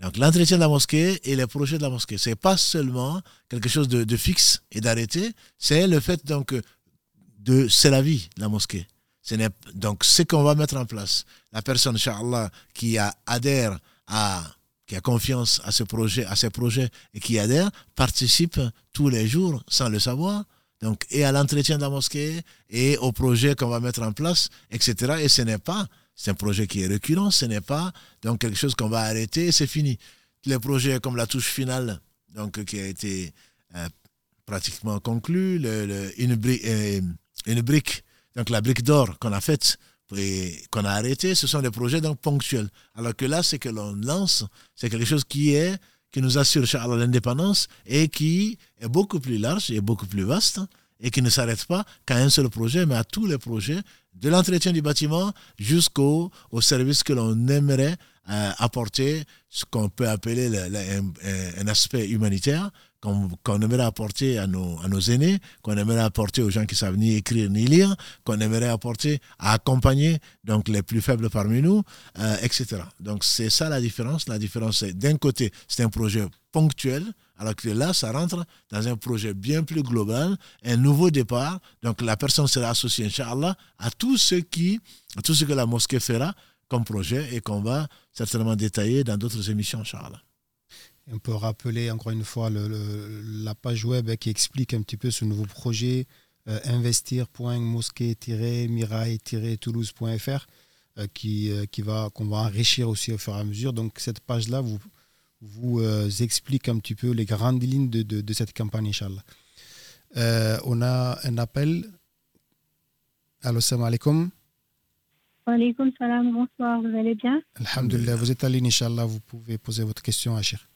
Donc l'entretien de la mosquée et les projets de la mosquée, c'est pas seulement quelque chose de, fixe et d'arrêté, c'est le fait donc de c'est la vie la mosquée. Donc ce qu'on va mettre en place. La personne, Inch'Allah, qui adhère à qui a confiance à ce projet, à ces projets et qui adhère, participe tous les jours sans le savoir. Donc, et à l'entretien de la mosquée et au projet qu'on va mettre en place, etc. Et ce n'est pas c'est un projet qui est récurrent, ce n'est pas donc quelque chose qu'on va arrêter et c'est fini. Les projets comme la touche finale, donc qui a été euh, pratiquement conclue, le, une, brique, euh, une brique, donc la brique d'or qu'on a faite et qu'on a arrêté, ce sont des projets donc ponctuels. Alors que là, ce que l'on lance, c'est quelque chose qui est qui nous assure l'indépendance et qui est beaucoup plus large et beaucoup plus vaste et qui ne s'arrête pas qu'à un seul projet, mais à tous les projets, de l'entretien du bâtiment jusqu'au au service que l'on aimerait euh, apporter, ce qu'on peut appeler un, aspect humanitaire, qu'on aimerait apporter à nos, aînés, qu'on aimerait apporter aux gens qui savent ni écrire ni lire, qu'on aimerait apporter à accompagner donc les plus faibles parmi nous, euh, etc. Donc c'est ça la différence. La différence, c'est d'un côté, c'est un projet ponctuel, alors que là, ça rentre dans un projet bien plus global, un nouveau départ. Donc la personne sera associée, Inch'Allah, à tout ce, qui, à tout ce que la mosquée fera comme projet et qu'on va certainement détailler dans d'autres émissions, Inch'Allah. On peut rappeler encore une fois la page web qui explique un petit peu ce nouveau projet euh, investir.mosquée-mirail-toulouse.fr euh, qui, euh, qui va qu'on va enrichir aussi au fur et à mesure. Donc cette page là vous vous euh, explique un petit peu les grandes lignes de, de, de cette campagne, Inch'Allah. Euh, on a un appel. Allô, salam alaikum. Alaikum salam, bonsoir, vous allez bien? Alhamdulillah, vous êtes à ligne, Inch'Allah, vous pouvez poser votre question, Achir.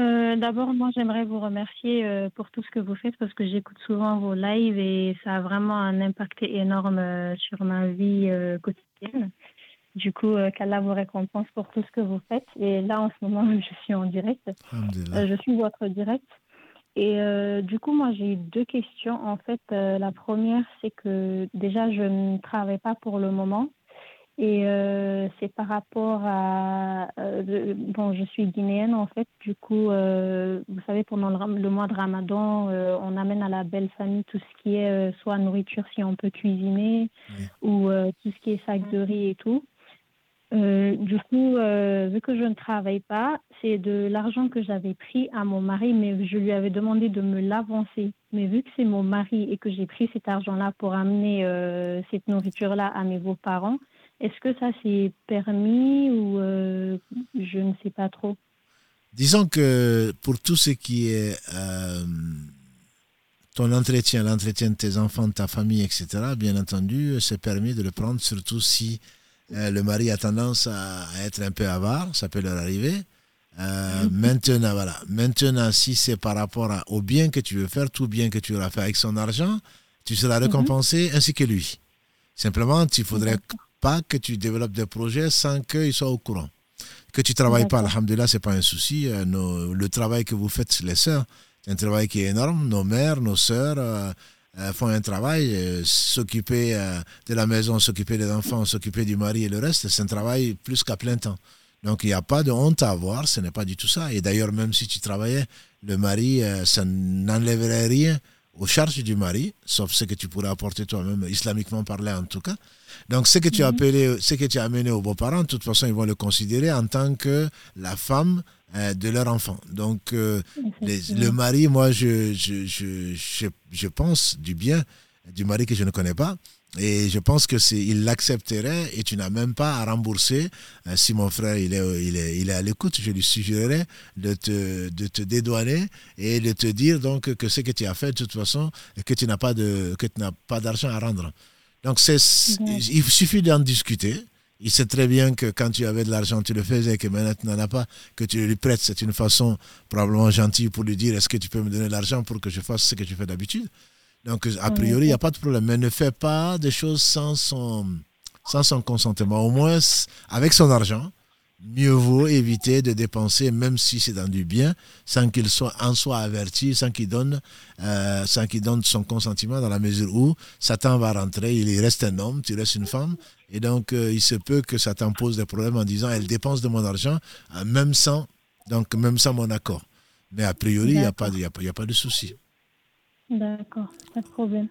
Euh, D'abord, moi, j'aimerais vous remercier euh, pour tout ce que vous faites parce que j'écoute souvent vos lives et ça a vraiment un impact énorme sur ma vie quotidienne. Du coup, euh, qu'Allah vous récompense pour tout ce que vous faites. Et là, en ce moment, [LAUGHS] je suis en direct. Euh, je suis votre direct. Et euh, du coup, moi, j'ai deux questions. En fait, la première, c'est que déjà, je ne travaille pas pour le moment. Et c'est par rapport à... bon, je suis guinéenne, en fait. Du coup, vous savez, pendant le, mois de Ramadan, on amène à la belle famille tout ce qui est soit nourriture, si on peut cuisiner, ou tout ce qui est sac de riz et tout. Euh, du coup, euh, vu que je ne travaille pas, c'est de l'argent que j'avais pris à mon mari, mais je lui avais demandé de me l'avancer. Mais vu que c'est mon mari et que j'ai pris cet argent-là pour amener euh, cette nourriture-là à mes beaux-parents, est-ce que ça c'est permis ou je ne sais pas trop? Disons que pour tout ce qui est ton entretien, l'entretien de tes enfants, de ta famille, etc., bien entendu, c'est permis de le prendre, surtout si euh, le mari a tendance à, être un peu avare, ça peut leur arriver. Euh, mhm. maintenant, voilà. Maintenant, si c'est par rapport au bien que tu veux faire, tout bien que tu auras fait avec son argent, tu seras mhm. récompensé ainsi que lui. Simplement, il faudrait pas que tu développes des projets sans qu'il soit au courant. Que tu ne travailles pas, alhamdulillah, ce n'est pas un souci. Euh, le travail que vous faites, les sœurs, c'est un travail qui est énorme. Nos mères, nos sœurs, font un travail, s'occuper de la maison, s'occuper des enfants, s'occuper du mari et le reste, c'est un travail plus qu'à plein temps. Donc il n'y a pas de honte à avoir, ce n'est pas du tout ça. Et d'ailleurs, même si tu travaillais, le mari, ça n'enlèverait rien aux charges du mari, sauf ce que tu pourrais apporter toi-même, islamiquement parlé en tout cas. Donc, ce que tu as, mhm. appelé, ce que tu as amené aux beaux-parents, de toute façon, ils vont le considérer en tant que la femme euh, de leur enfant. Donc, euh, le mari, moi, je, je, je, je, pense du bien du mari que je ne connais pas. Et je pense que c'est, il l'accepterait et tu n'as même pas à rembourser. Euh, si mon frère il est, il est, il est à l'écoute, je lui suggérerais de te, de te dédouaner et de te dire donc que ce que tu as fait de toute façon, que tu n'as pas de, que tu n'as pas d'argent à rendre. Donc c'est, il suffit d'en discuter. Il sait très bien que quand tu avais de l'argent, tu le faisais, que maintenant tu n'en as pas, que tu lui prêtes. C'est une façon probablement gentille pour lui dire est-ce que tu peux me donner de l'argent pour que je fasse ce que tu fais d'habitude? Donc, a priori, il n'y a pas de problème. Mais ne fait pas des choses sans son, sans son consentement. Au moins, avec son argent, mieux vaut éviter de dépenser, même si c'est dans du bien, sans qu'il soit en soit averti, sans qu'il donne, euh, sans donne son consentement dans la mesure où Satan va rentrer, il reste un homme, tu restes une femme, et donc euh, il se peut que Satan pose des problèmes en disant elle dépense de mon argent, euh, même sans, donc même sans mon accord. Mais a priori, il n'y a, pas, a, a pas de souci. D'accord, pas de problème.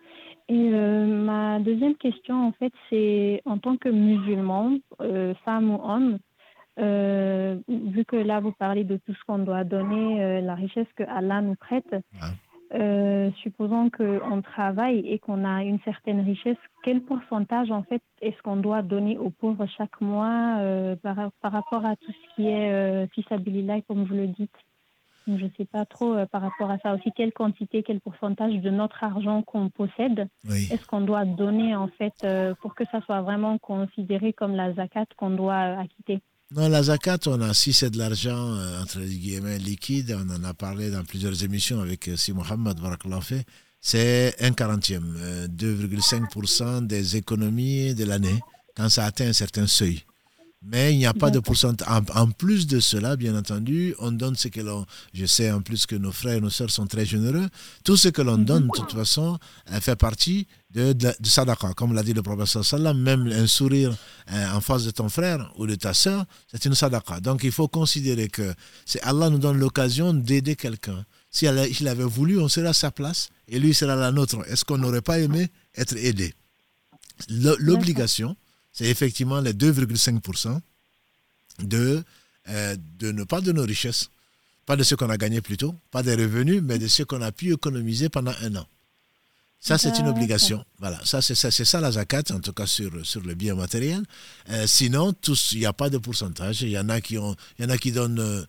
Et ma deuxième question, en fait, c'est en tant que musulman, femme ou homme, euh, vu que là, vous parlez de tout ce qu'on doit donner, la richesse que Allah nous prête, supposons qu'on travaille et qu'on a une certaine richesse, quel pourcentage, en fait, est-ce qu'on doit donner aux pauvres chaque mois par, par, rapport à tout ce qui est fils comme vous le dites? Je ne sais pas trop euh, par rapport à ça aussi, quelle quantité, quel pourcentage de notre argent qu'on possède, est-ce qu'on doit donner en fait euh, pour que ça soit vraiment considéré comme la zakat qu'on doit euh, acquitter? Non, la zakat, on a, si c'est de l'argent, entre guillemets, liquide, on en a parlé dans plusieurs émissions avec Si Mohamed fait, c'est un quarantième, 2,5% des économies de l'année quand ça atteint un certain seuil. Mais il n'y a pas de pourcentage. En, plus de cela, bien entendu, on donne ce que l'on. Je sais en plus que nos frères et nos sœurs sont très généreux. Tout ce que l'on mhm. donne, de toute façon, fait partie de, de, sadaqa. Comme l'a dit le prophète sallam, même un sourire euh, en face de ton frère ou de ta sœur, c'est une sadaqa. Donc il faut considérer que c'est Allah nous donne l'occasion d'aider quelqu'un. Si il avait voulu, on serait à sa place et lui sera la nôtre. Est-ce qu'on n'aurait pas aimé être aidé? L'obligation c'est effectivement les 2,5% de, euh, de, ne pas de nos richesses, pas de ce qu'on a gagné plutôt, pas des revenus, mais de ce qu'on a pu économiser pendant un an. Ça, c'est une obligation. Voilà, ça, c'est ça, ça, la zakat, en tout cas sur, sur le bien matériel. Euh, sinon, il n'y a pas de pourcentage. Il y en a qui, ont, y en a qui donnent euh,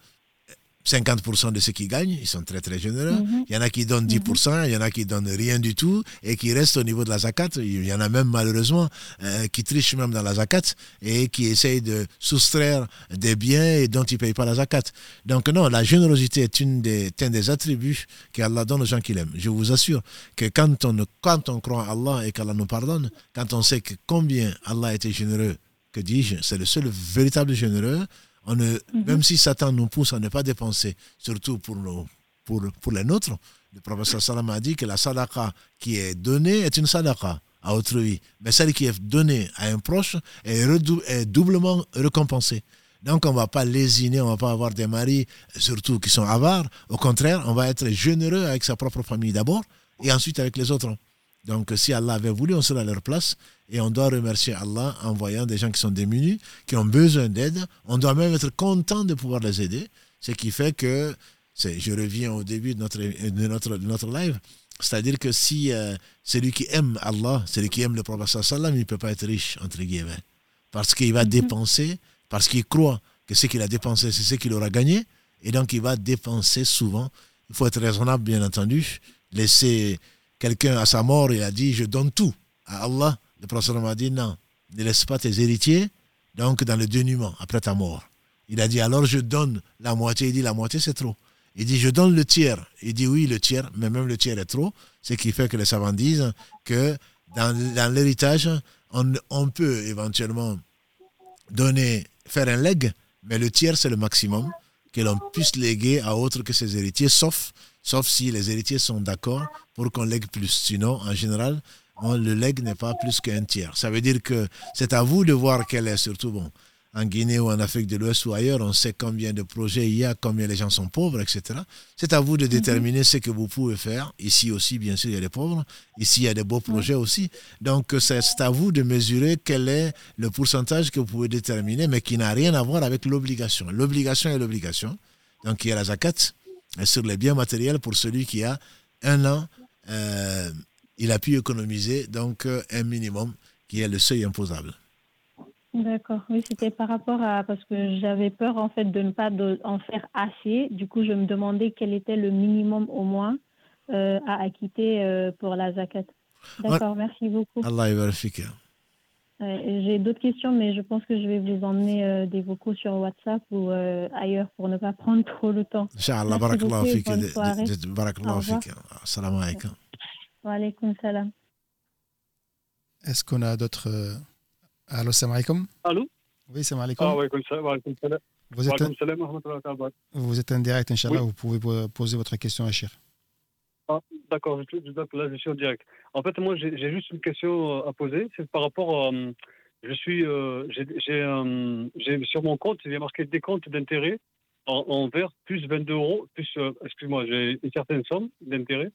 50% de ce qu'ils gagnent, ils sont très très généreux. Mhm. Il y en a qui donnent 10%, mhm. il y en a qui donnent rien du tout et qui restent au niveau de la zakat. Il y en a même malheureusement euh, qui trichent même dans la zakat et qui essayent de soustraire des biens et dont ils ne payent pas la zakat. Donc non, la générosité est une des, un des attributs qu'Allah donne aux gens qu'il aime. Je vous assure que quand on, quand on croit à Allah et qu'Allah nous pardonne, quand on sait que combien Allah a été généreux, que dis-je, c'est le seul véritable généreux, Mhm. Même si Satan nous pousse à ne pas dépenser, surtout pour, nos, pour, pour les nôtres, le professeur Salam a dit que la sadaqa qui est donnée est une sadaqa à autrui. Mais celle qui est donnée à un proche est, est doublement récompensée. Donc on ne va pas lésiner, on ne va pas avoir des maris, surtout qui sont avares. Au contraire, on va être généreux avec sa propre famille d'abord et ensuite avec les autres. Donc si Allah avait voulu, on serait à leur place. Et on doit remercier Allah en voyant des gens qui sont démunis, qui ont besoin d'aide. On doit même être content de pouvoir les aider. Ce qui fait que, je reviens au début de notre, de notre, notre live, c'est-à-dire que si euh, celui qui aime Allah, celui qui aime le prophète sallam, il ne peut pas être riche, entre guillemets. Parce qu'il va mhm. dépenser, parce qu'il croit que ce qu'il a dépensé, c'est ce qu'il aura gagné. Et donc, il va dépenser souvent. Il faut être raisonnable, bien entendu. Laisser quelqu'un à sa mort, il a dit, je donne tout à Allah. Le prophète m'a dit, non, ne laisse pas tes héritiers, donc dans le dénuement, après ta mort. Il a dit, alors je donne la moitié. Il dit, la moitié, c'est trop. Il dit, je donne le tiers. Il dit, oui, le tiers, mais même le tiers est trop. Ce qui fait que les savants disent que dans, l'héritage, on, on, peut éventuellement donner, faire un leg, mais le tiers, c'est le maximum que l'on puisse léguer à autre que ses héritiers, sauf, sauf si les héritiers sont d'accord pour qu'on lègue plus. Sinon, en général, on, le legs n'est pas plus qu'un tiers. Ça veut dire que c'est à vous de voir quel est, surtout bon, en Guinée ou en Afrique de l'Ouest ou ailleurs, on sait combien de projets il y a, combien les gens sont pauvres, etc. C'est à vous de déterminer ce que vous pouvez faire. Ici aussi, bien sûr, il y a des pauvres. Ici, il y a des beaux projets aussi. Donc, c'est à vous de mesurer quel est le pourcentage que vous pouvez déterminer, mais qui n'a rien à voir avec l'obligation. L'obligation est l'obligation. Donc, il y a la zakat sur les biens matériels pour celui qui a un an. Euh, il a pu économiser donc un minimum qui est le seuil imposable. D'accord, oui, c'était par rapport à parce que j'avais peur en fait de ne pas en faire assez. Du coup, je me demandais quel était le minimum au moins euh, à acquitter euh, pour la zakat. D'accord, merci beaucoup. Allah J'ai d'autres questions, mais je pense que je vais vous emmener euh, des vocaux sur WhatsApp ou ailleurs pour ne pas prendre [LAUGHS] trop le temps. Inch'Allah, barakallahu fik. Barakallahu fik. Assalamu alaikum. Wa alaikum salam. Est-ce qu'on a d'autres Allô, salam alaikum. Allô? Oui, salam alaikum. Ah, vous êtes, un... vous êtes en direct, Inch'Allah, vous pouvez poser votre question à Chir. Ah, D'accord, là, je suis en direct. En fait, moi, j'ai juste une question euh, à poser. C'est par rapport à. Euh, je suis. Euh, j'ai sur mon compte, il y a marqué des comptes d'intérêt en, vert, plus 22 euros, plus. Excuse-moi, j'ai une certaine somme d'intérêt.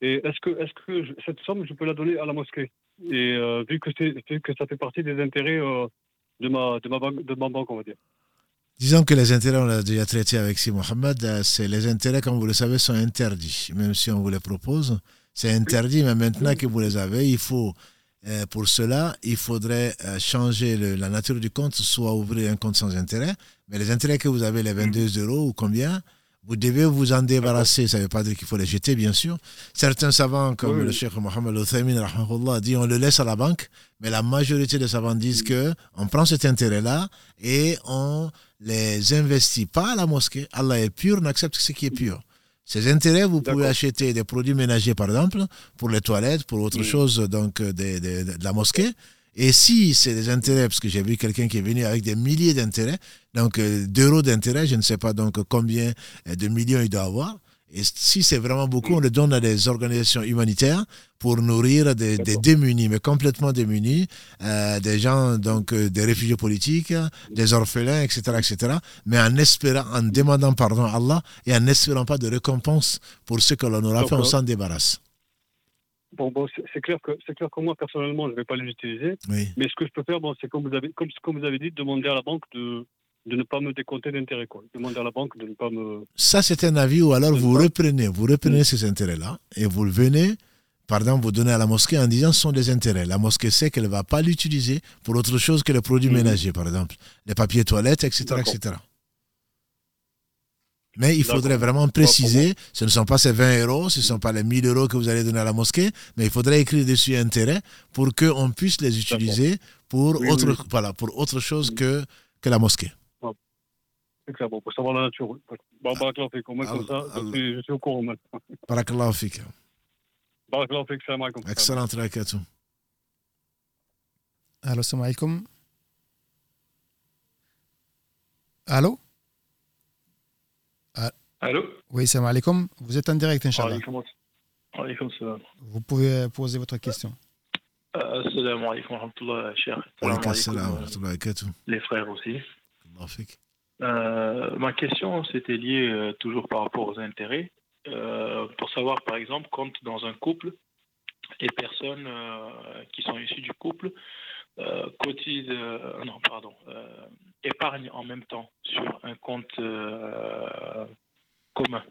Et est-ce que, est que cette somme, je peux la donner à la mosquée? Et vu, que que ça fait partie des intérêts de, ma, de, ma banque, de ma banque, on va dire. Disons que les intérêts, on l'a déjà traité avec Si Mohamed, euh, c'est les intérêts, comme vous le savez, sont interdits, même si on vous les propose. C'est interdit, mais maintenant que vous les avez, il faut, pour cela, il faudrait changer la nature du compte, soit ouvrir un compte sans intérêt, mais les intérêts que vous avez, les 22 euros ou combien, vous devez vous en débarrasser. Ça ne veut pas dire qu'il faut les jeter, bien sûr. Certains savants, comme le Cheikh Mohamed Al dit on le laisse à la banque, mais la majorité des savants disent que on prend cet intérêt-là et on les investit pas à la mosquée. Allah est pur, on accepte ce qui est pur. Ces intérêts, vous pouvez acheter des produits ménagers, par exemple, pour les toilettes, pour autre chose, donc de, de la mosquée. Et si c'est des intérêts, parce que j'ai vu quelqu'un qui est venu avec des milliers d'intérêts, donc euh, d'euros d'intérêts, je ne sais pas donc combien euh, de millions il doit avoir. Et si c'est vraiment beaucoup, on le donne à des organisations humanitaires pour nourrir des, démunis, mais complètement démunis, euh, des gens, donc des réfugiés politiques, des orphelins, etc., etc., mais en espérant, en demandant pardon à Allah et en n'espérant pas de récompense pour ce que l'on aura fait, on s'en débarrasse. Bon, bon c'est clair que c'est clair que moi personnellement je ne vais pas les utiliser. Mais ce que je peux faire, bon, c'est comme vous avez comme, comme vous avez dit, demander à la banque de de ne pas me décompter d'intérêts. Demander à la banque de ne pas me. Ça, c'est un avis ou alors vous reprenez, vous reprenez ces intérêts-là et vous le venez, par exemple, vous donnez à la mosquée en disant ce sont des intérêts. La mosquée sait qu'elle ne va pas l'utiliser pour autre chose que les produits mhm. ménagers, par exemple, les papiers toilettes, etc. etc. Mais il faudrait vraiment préciser, ce ne sont pas ces 20 euros, ce ne sont pas les 1000 euros que vous allez donner à la mosquée, mais il faudrait écrire dessus intérêt pour qu'on puisse les utiliser pour, autre, Voilà, pour autre chose que, que la mosquée. Bon, pour savoir la nature. Bon, barakallahu fik, au moins comme ça, je suis au courant maintenant. Barakallahu fik. Barakallahu fik, salam alaikum. Excellent, rakatu. Allô, salam alaikum. Allô Allô Oui, salam alaikum. Vous êtes en direct, Inch'Allah. Alaikum salam. Vous pouvez poser votre question. Euh, salam alaikum wa rahmatullah, cher. Euh, les frères aussi. Euh, ma question, c'était lié euh, toujours par rapport aux intérêts. Euh, pour savoir, par exemple, quand dans un couple, les personnes qui sont issues du couple cotisent, non, pardon, épargnent en même temps sur un compte commun.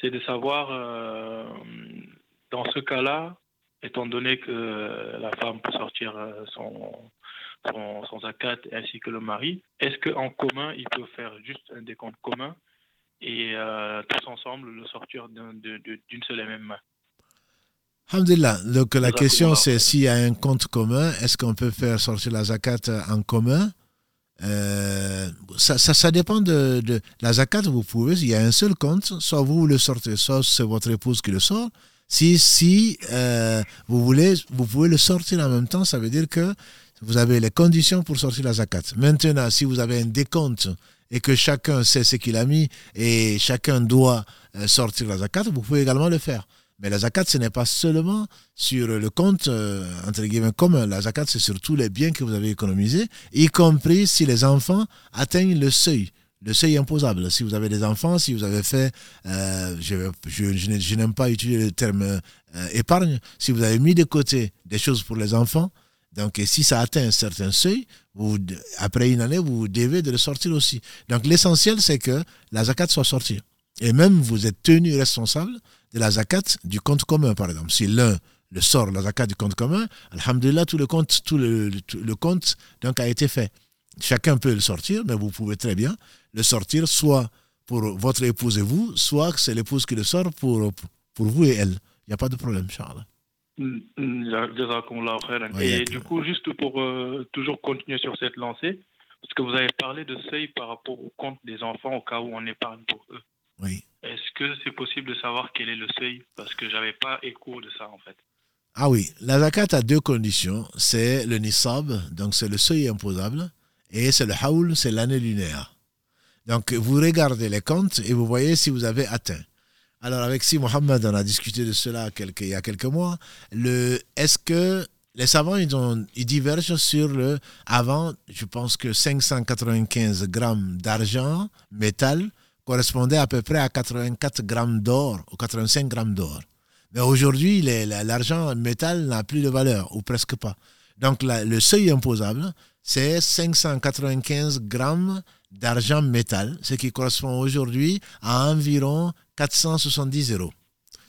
C'est de savoir, dans ce cas-là, étant donné que la femme peut sortir euh, son, son, zakat ainsi que le mari, est-ce qu'en commun, ils peuvent faire juste un décompte commun et euh, tous ensemble le sortir d'une seule et même main? Alhamdulillah. Donc la question c'est s'il y a un compte commun, est-ce qu'on peut faire sortir la zakat en commun? Euh, ça, ça, dépend de, de, la zakat. Vous pouvez, il y a un seul compte, soit vous le sortez, soit c'est votre épouse qui le sort. Si, si euh, vous voulez, vous pouvez le sortir en même temps. Ça veut dire que vous avez les conditions pour sortir la zakat. Maintenant, si vous avez un décompte et que chacun sait ce qu'il a mis et chacun doit euh, sortir la zakat, vous pouvez également le faire. Mais la zakat, ce n'est pas seulement sur le compte, euh, entre guillemets, commun. La zakat, c'est sur tous les biens que vous avez économisés, y compris si les enfants atteignent le seuil le seuil imposable. Si vous avez des enfants, si vous avez fait, euh, je, je, n'aime pas utiliser le terme euh, épargne, si vous avez mis de côté des choses pour les enfants, donc si ça atteint un certain seuil, après une année, vous devez de le sortir aussi. Donc l'essentiel, c'est que la zakat soit sortie. Et même vous êtes tenu responsable de la zakat du compte commun, par exemple. Si l'un le sort, la zakat du compte commun, alhamdulillah, tout le compte, tout le, le compte donc, a été fait. Chacun peut le sortir, mais vous pouvez très bien le sortir soit pour votre épouse et vous, soit c'est l'épouse qui le sort pour, pour vous et elle. Il n'y a pas de problème, Charles. Mm, mm, et du coup, juste pour euh, toujours continuer sur cette lancée, parce que vous avez parlé de seuil par rapport au compte des enfants au cas où on épargne pour eux. Oui. Est-ce que c'est possible de savoir quel est le seuil? Parce que je n'avais pas écho de ça en fait. Ah oui, la zakat a deux conditions. C'est le nisab, donc c'est le seuil imposable, et c'est le haoul, c'est l'année lunaire. Donc, vous regardez les comptes et vous voyez si vous avez atteint. Alors, avec Si Mohamed, on a discuté de cela quelques, il y a quelques mois. Est-ce que les savants, ils divergent sur le. Avant, je pense que 595 grammes d'argent, métal, correspondait à peu près à 84 grammes d'or ou 85 grammes d'or. Mais aujourd'hui, l'argent métal n'a plus de valeur, ou presque pas. Donc, le seuil imposable, c'est 595 grammes d'argent métal, ce qui correspond aujourd'hui à environ 470 euros.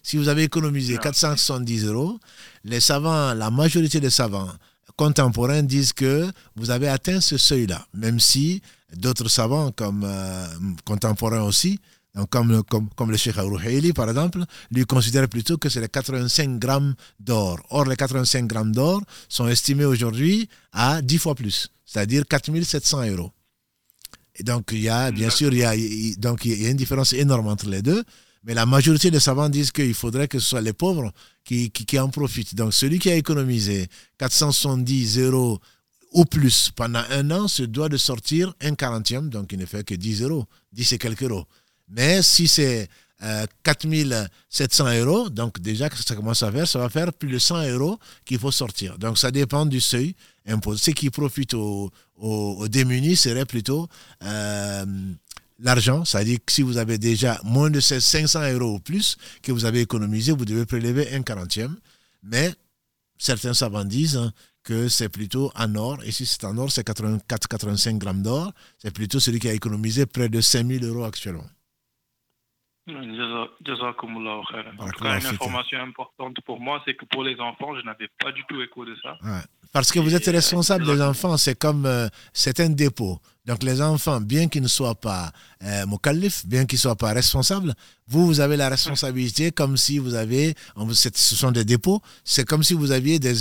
Si vous avez économisé 470 euros, les savants, la majorité des savants contemporains disent que vous avez atteint ce seuil-là, même si d'autres savants comme euh, contemporains aussi, comme, comme, comme le Cheikh Arouhaili par exemple, lui considèrent plutôt que c'est les 85 grammes d'or. Or, les 85 grammes d'or sont estimés aujourd'hui à 10 fois plus, c'est-à-dire 4700 euros. Et donc, il y a, bien sûr, il y a, donc, il y a une différence énorme entre les deux. Mais la majorité des savants disent qu'il faudrait que ce soit les pauvres qui, qui, en profitent. Donc, celui qui a économisé 470 euros ou plus pendant un an se doit de sortir un quarantième, donc il ne fait que 10 euros, 10 et quelques euros. Mais si c'est 4700 euh, euros, donc déjà que ça commence à faire, ça va faire plus de 100 euros qu'il faut sortir. Donc ça dépend du seuil imposé. Ce qui profite aux, aux, démunis serait plutôt euh, l'argent, c'est-à-dire que si vous avez déjà moins de 500 euros ou plus que vous avez économisé, vous devez prélever un quarantième. Mais certains savants disent hein, que c'est plutôt en or, et si c'est en or, c'est 84-85 grammes d'or, c'est plutôt celui qui a économisé près de 5000 euros actuellement. En tout cas, une information importante pour moi, c'est que pour les enfants, je n'avais pas du tout écho de ça. Parce que vous êtes responsable des enfants, c'est comme, euh, c'est un dépôt. Donc les enfants, bien qu'ils ne soient pas euh, bien qu'ils ne soient pas responsables, vous, vous avez la responsabilité comme si vous avez, ce sont des dépôts, c'est comme si vous aviez des,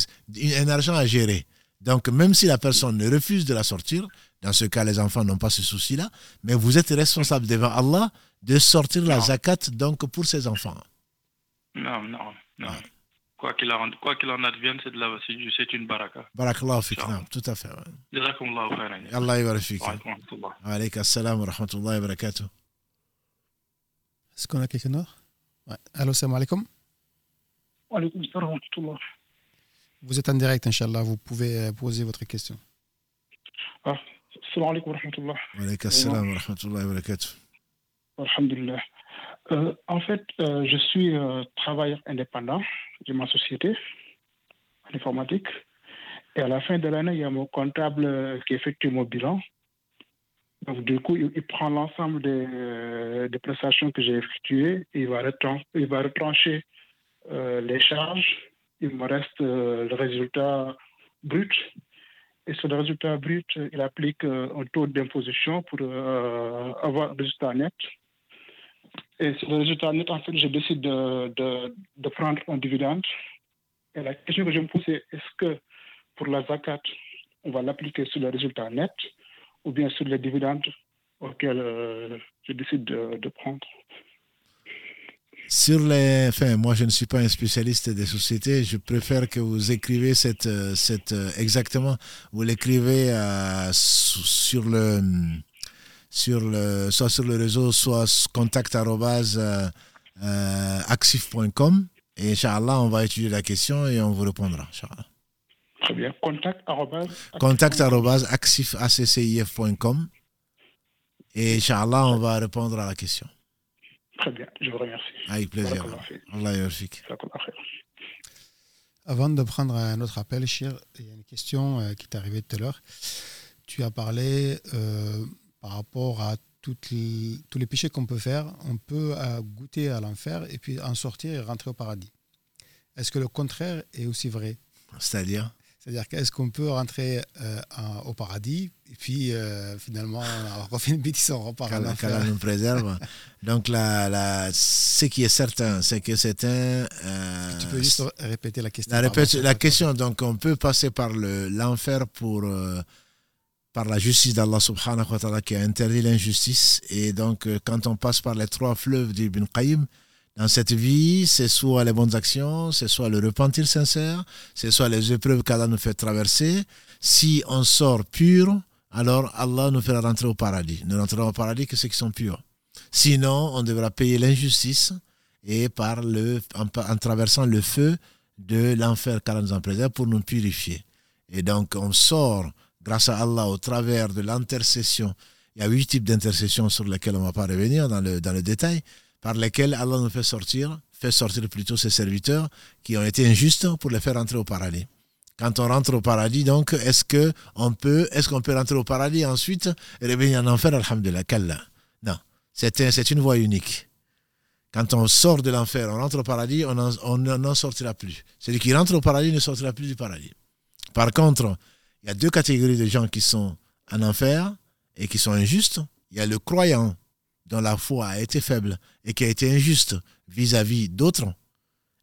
un argent à gérer. Donc même si la personne refuse de la sortir, dans ce cas, les enfants n'ont pas ce souci-là, mais vous êtes responsable devant Allah de sortir la zakat donc pour ses enfants. Non, non, non. Quoi qu'il en, quoi qu'il en advienne, c'est, de la, c'est une baraka. Barakallahu fik, tout à fait. Jazakumullahu khairan. Allah yabarak fik. Wa alaykum assalam wa rahmatullahi wa barakatuh. Est-ce qu'on a quelqu'un d'autre? Ouais. Allô, salam alaikum. Wa alaykum assalam wa rahmatullah. Vous êtes en direct, Inch'Allah. Vous pouvez euh, poser votre question. Ah, wa rahmatullahi wa barakatuh. Alhamdulillah. Euh, en fait, euh, je suis euh, travailleur indépendant de ma société en informatique. Et à la fin de l'année, il y a mon comptable qui effectue mon bilan. Donc, du coup, il, prend l'ensemble des, prestations que j'ai effectuées. Il va, il va retrancher les charges. Il me reste le résultat brut. Et sur le résultat brut, il applique un taux d'imposition pour avoir un résultat net. Et sur le résultat net, en fait, je décide de, prendre un dividende. Et la question que je me pose, c'est est-ce que pour la zakat, on va l'appliquer sur le résultat net ou bien sur les dividendes auxquels euh, je décide de, de, prendre? Sur les, enfin, moi je ne suis pas un spécialiste des sociétés, je préfère que vous écrivez cette, cette exactement, vous l'écrivez euh, sur le sur le, soit sur le réseau, soit contact.axif.com. Et Inch'Allah, on va étudier la question et on vous répondra. Très bien. Contact Et Inch'Allah, on va répondre à la question. Très bien, je vous remercie. Avec plaisir. Allah Avant de prendre un autre appel, Chir, il y a une question euh, qui est arrivée tout à l'heure. Tu as parlé euh, par rapport à toutes tous les péchés qu'on peut faire. On peut euh, goûter à l'enfer et puis en sortir et rentrer au paradis. Est-ce que le contraire est aussi vrai? C'est-à-dire? C'est-à-dire qu'est-ce qu'on peut rentrer euh, au paradis et puis euh, finalement on refait une bêtise, on repart Qu'Allah nous préserve. Donc la, la, ce qui est certain, c'est que c'est un... Euh, tu peux juste répéter la question. La, la question, donc on peut passer par l'enfer pour... par la justice d'Allah subhanahu wa ta'ala qui a interdit l'injustice. Et donc, quand on passe par les trois fleuves d'Ibn Qayyim, dans cette vie, c'est soit les bonnes actions, c'est soit le repentir sincère, c'est soit les épreuves qu'Allah nous fait traverser. Si on sort pur, alors Allah nous fera rentrer au paradis. Nous rentrerons au paradis que ceux qui sont purs. Sinon, on devra payer l'injustice et par le, en, traversant le feu de l'enfer qu'Allah nous en préserve pour nous purifier. Et donc, on sort grâce à Allah au travers de l'intercession. Il y a huit types d'intercession sur lesquels on ne va pas revenir dans le, dans le détail par lesquels Allah nous fait sortir, fait sortir plutôt ses serviteurs qui ont été injustes pour les faire rentrer au paradis. Quand on rentre au paradis, donc, est-ce qu'on peut, est qu'on peut rentrer au paradis et ensuite revenir en enfer, alhamdulillah, Non, c'est une voie unique. Quand on sort de l'enfer, on rentre au paradis, on n'en sortira plus. Celui qui rentre au paradis ne sortira plus du paradis. Par contre, il y a deux catégories de gens qui sont en enfer et qui sont injustes. Il y a le croyant dont la foi a été faible et qui a été injuste vis-à-vis d'autres,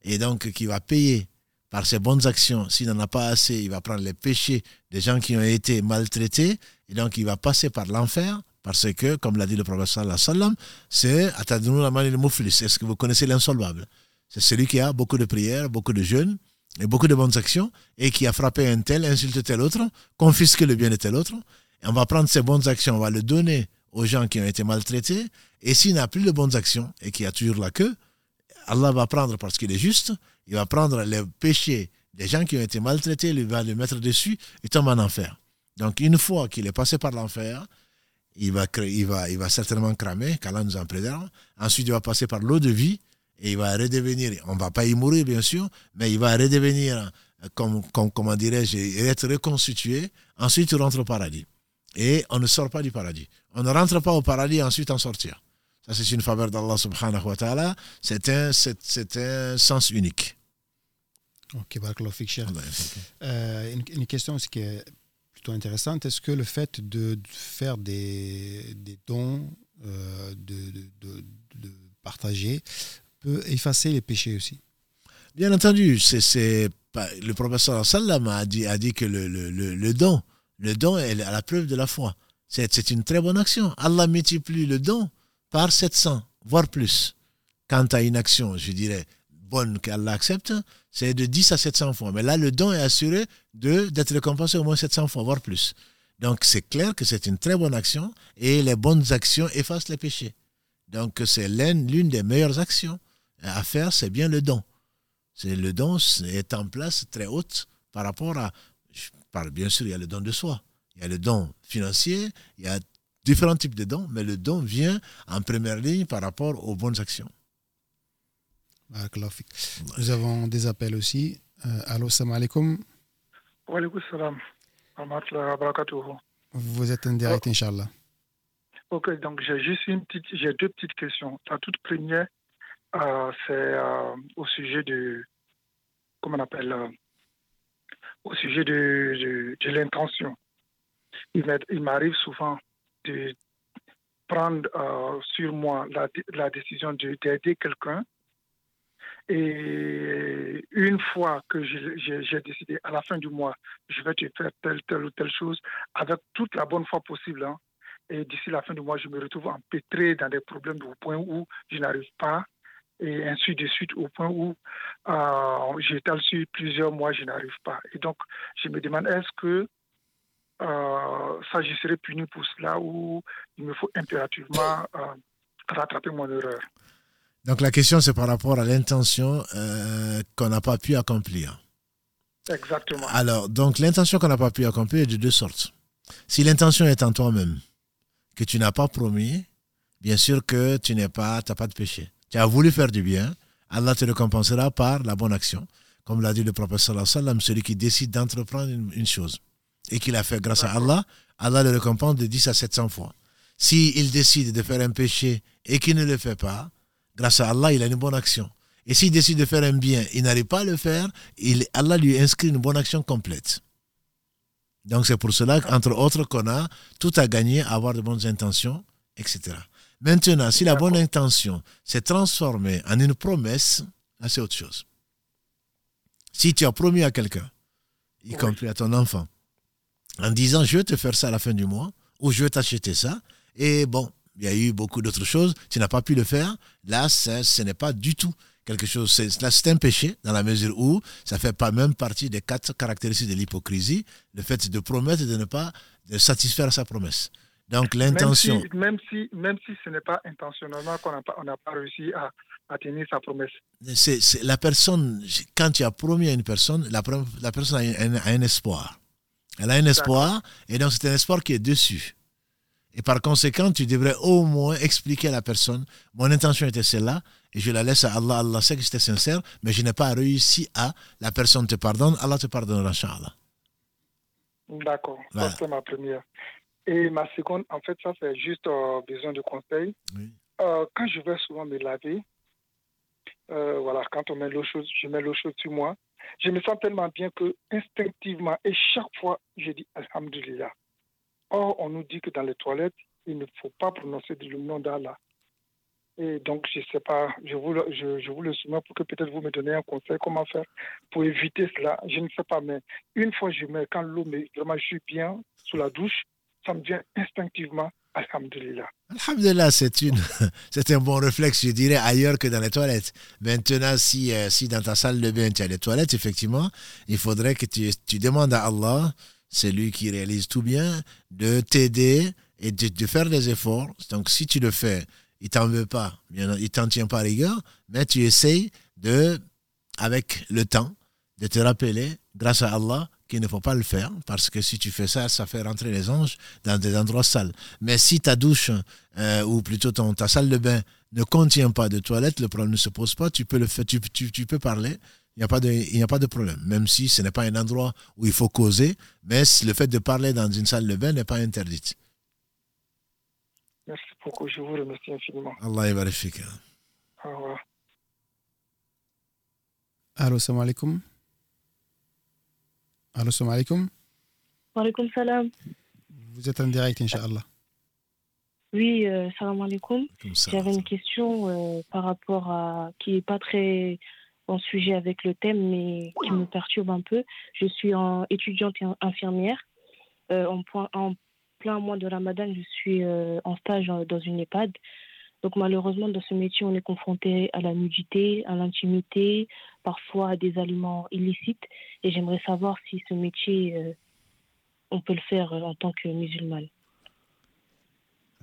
et donc qui va payer par ses bonnes actions, s'il n'en a pas assez, il va prendre les péchés des gens qui ont été maltraités, et donc il va passer par l'enfer, parce que, comme l'a dit le professeur sallam, c'est attendez-nous la le mouflis. Est-ce que vous connaissez l'insolvable C'est celui qui a beaucoup de prières, beaucoup de jeûnes et beaucoup de bonnes actions, et qui a frappé un tel, insulté tel autre, confisqué le bien de tel autre. Et on va prendre ces bonnes actions, on va le donner aux gens qui ont été maltraités. Et s'il n'a plus de bonnes actions et qu'il a toujours la queue, Allah va prendre, parce qu'il est juste, il va prendre les péchés des gens qui ont été maltraités, il va les mettre dessus et tombe en enfer. Donc une fois qu'il est passé par l'enfer, il va, il, va, il va certainement cramer, qu'Allah nous en préserve. Ensuite, il va passer par l'eau de vie et il va redevenir, on ne va pas y mourir bien sûr, mais il va redevenir, comme, comme comment dirais-je, être reconstitué. Ensuite, il rentre au paradis et on ne sort pas du paradis. On ne rentre pas au paradis et ensuite en sortir. Ça, c'est une faveur d'Allah subhanahu wa ta'ala. C'est un, c'est, un sens unique. Ok, euh, une, une, question aussi qui est plutôt intéressante. Est-ce que le fait de, faire des, des dons, euh, de, de, de, partager, peut effacer les péchés aussi? Bien entendu, c'est, c'est le professeur sallam a dit, a dit que le, le, le don, le don est à la preuve de la foi. C'est une très bonne action. Allah multiplie le don par 700, voire plus. Quant à une action, je dirais, bonne qu'Allah accepte, c'est de 10 à 700 fois. Mais là, le don est assuré d'être récompensé au moins 700 fois, voire plus. Donc, c'est clair que c'est une très bonne action et les bonnes actions effacent les péchés. Donc, c'est l'une des meilleures actions à faire, c'est bien le don. Le don est en place très haute par rapport à bien sûr, il y a le don de soi, il y a le don financier, il y a différents types de dons, mais le don vient en première ligne par rapport aux bonnes actions. Nous avons des appels aussi. Euh, allô, salam alaikum. Wa salam. Vous êtes en direct, oh. Inch'Allah. Ok, donc j'ai juste une petite, j'ai deux petites questions. La toute première, euh, c'est euh, au sujet de, comment on appelle, euh, au sujet de, l'intention. Il m'arrive souvent de prendre euh, sur moi la, la décision d'aider quelqu'un. Et une fois que j'ai décidé, à la fin du mois, je vais te faire telle, telle ou telle chose, avec toute la bonne foi possible, hein. et d'ici la fin du mois, je me retrouve empêtré dans des problèmes au point où je n'arrive pas et ainsi de suite, au point où euh, j'étale sur plusieurs mois, je n'arrive pas. Et donc, je me demande, est-ce que euh, ça, je serai puni pour cela ou il me faut impérativement euh, rattraper mon erreur? Donc la question, c'est par rapport à l'intention qu'on n'a pas pu accomplir. Exactement. Alors, donc l'intention qu'on n'a pas pu accomplir est de deux sortes. Si l'intention est en toi-même, que tu n'as pas promis, bien sûr que tu n'es pas, n'as pas de péché. Tu as voulu faire du bien, Allah te récompensera par la bonne action. Comme l'a dit le prophète sallallahu alayhi celui qui décide d'entreprendre une, chose et qu'il a fait grâce à Allah, Allah le récompense de 10 à 700 fois. S'il il décide de faire un péché et qu'il ne le fait pas, grâce à Allah, il a une bonne action. Et s'il décide de faire un bien, il n'arrive pas à le faire, Allah lui inscrit une bonne action complète. Donc c'est pour cela, entre autres, qu'on a tout à gagner avoir de bonnes intentions, etc. Maintenant, si la bonne intention s'est transformée en une promesse, là c'est autre chose. Si tu as promis à quelqu'un, y compris à ton enfant, en disant je vais te faire ça à la fin du mois, ou je vais t'acheter ça, et bon, il y a eu beaucoup d'autres choses, tu n'as pas pu le faire, là ce n'est pas du tout quelque chose, c'est un péché dans la mesure où ça fait pas même partie des quatre caractéristiques de l'hypocrisie, le fait de promettre de ne pas de satisfaire sa promesse. Donc l'intention. Même si, même si, ce n'est pas intentionnellement qu'on n'a pas, pas réussi à, à, tenir sa promesse. C'est la personne, quand tu as promis à une personne, la, la personne a un, a un, espoir. Elle a un espoir, et donc c'est un espoir qui est dessus. Et par conséquent, tu devrais au moins expliquer à la personne, mon intention était celle-là, et je la laisse à Allah. Allah sait que j'étais sincère, mais je n'ai pas réussi à, la personne te pardonne, Allah te pardonnera, Inch'Allah. D'accord, ça c'est ma première. Et ma seconde, en fait, ça c'est juste euh, besoin de conseils. Euh, quand je vais souvent me laver, euh, voilà, quand on met l'eau chaude, je mets l'eau chaude sur moi, je me sens tellement bien que instinctivement, et chaque fois, je dis Alhamdulillah. Or, on nous dit que dans les toilettes, il ne faut pas prononcer le nom d'Allah. Et donc, je ne sais pas, je vous, le, je, vous le soumets pour que peut-être vous me donnez un conseil, comment faire pour éviter cela. Je ne sais pas, mais une fois, je mets, quand l'eau, vraiment, je suis bien sous la douche, ça me vient instinctivement Alhamdulillah. Alhamdulillah, c'est une, [LAUGHS] c'est un bon réflexe, je dirais, ailleurs que dans les toilettes. Maintenant, si, euh, si dans ta salle de bain tu as les toilettes, effectivement, il faudrait que tu, tu demandes à Allah c'est lui qui réalise tout bien, de t'aider et de, faire des efforts. Donc si tu le fais, il t'en veut pas, il t'en tient pas rigueur, mais tu essayes de, avec le temps, de te rappeler, grâce à Allah, qu'il ne faut pas le faire, parce que si tu fais ça, ça fait rentrer les anges dans des endroits sales. Mais si ta douche, euh, ou plutôt ton, ta salle de bain, ne contient pas de toilette, le problème ne se pose pas, tu peux, le faire, tu, tu peux parler, il n'y a, pas de, il a pas de problème. Même si ce n'est pas un endroit où il faut causer, mais le fait de parler dans une salle de bain n'est pas interdit. Merci beaucoup, je vous remercie infiniment. Allah est Au revoir. Allô, salam alaikum. Allô, salam alaikum. Wa alaikum salam. Vous êtes en direct, Inch'Allah. Oui, euh, salam alaikum. J'avais une question euh, par rapport à qui n'est pas très en sujet avec le thème, mais qui me perturbe un peu. Je suis en étudiante infirmière. Euh, en, en, plein mois de Ramadan, je suis euh, en stage dans une EHPAD. Donc malheureusement, dans ce métier, on est confronté à la nudité, à l'intimité, parfois des aliments illicites. Et j'aimerais savoir si ce métier, euh, on peut le faire en tant que musulmane.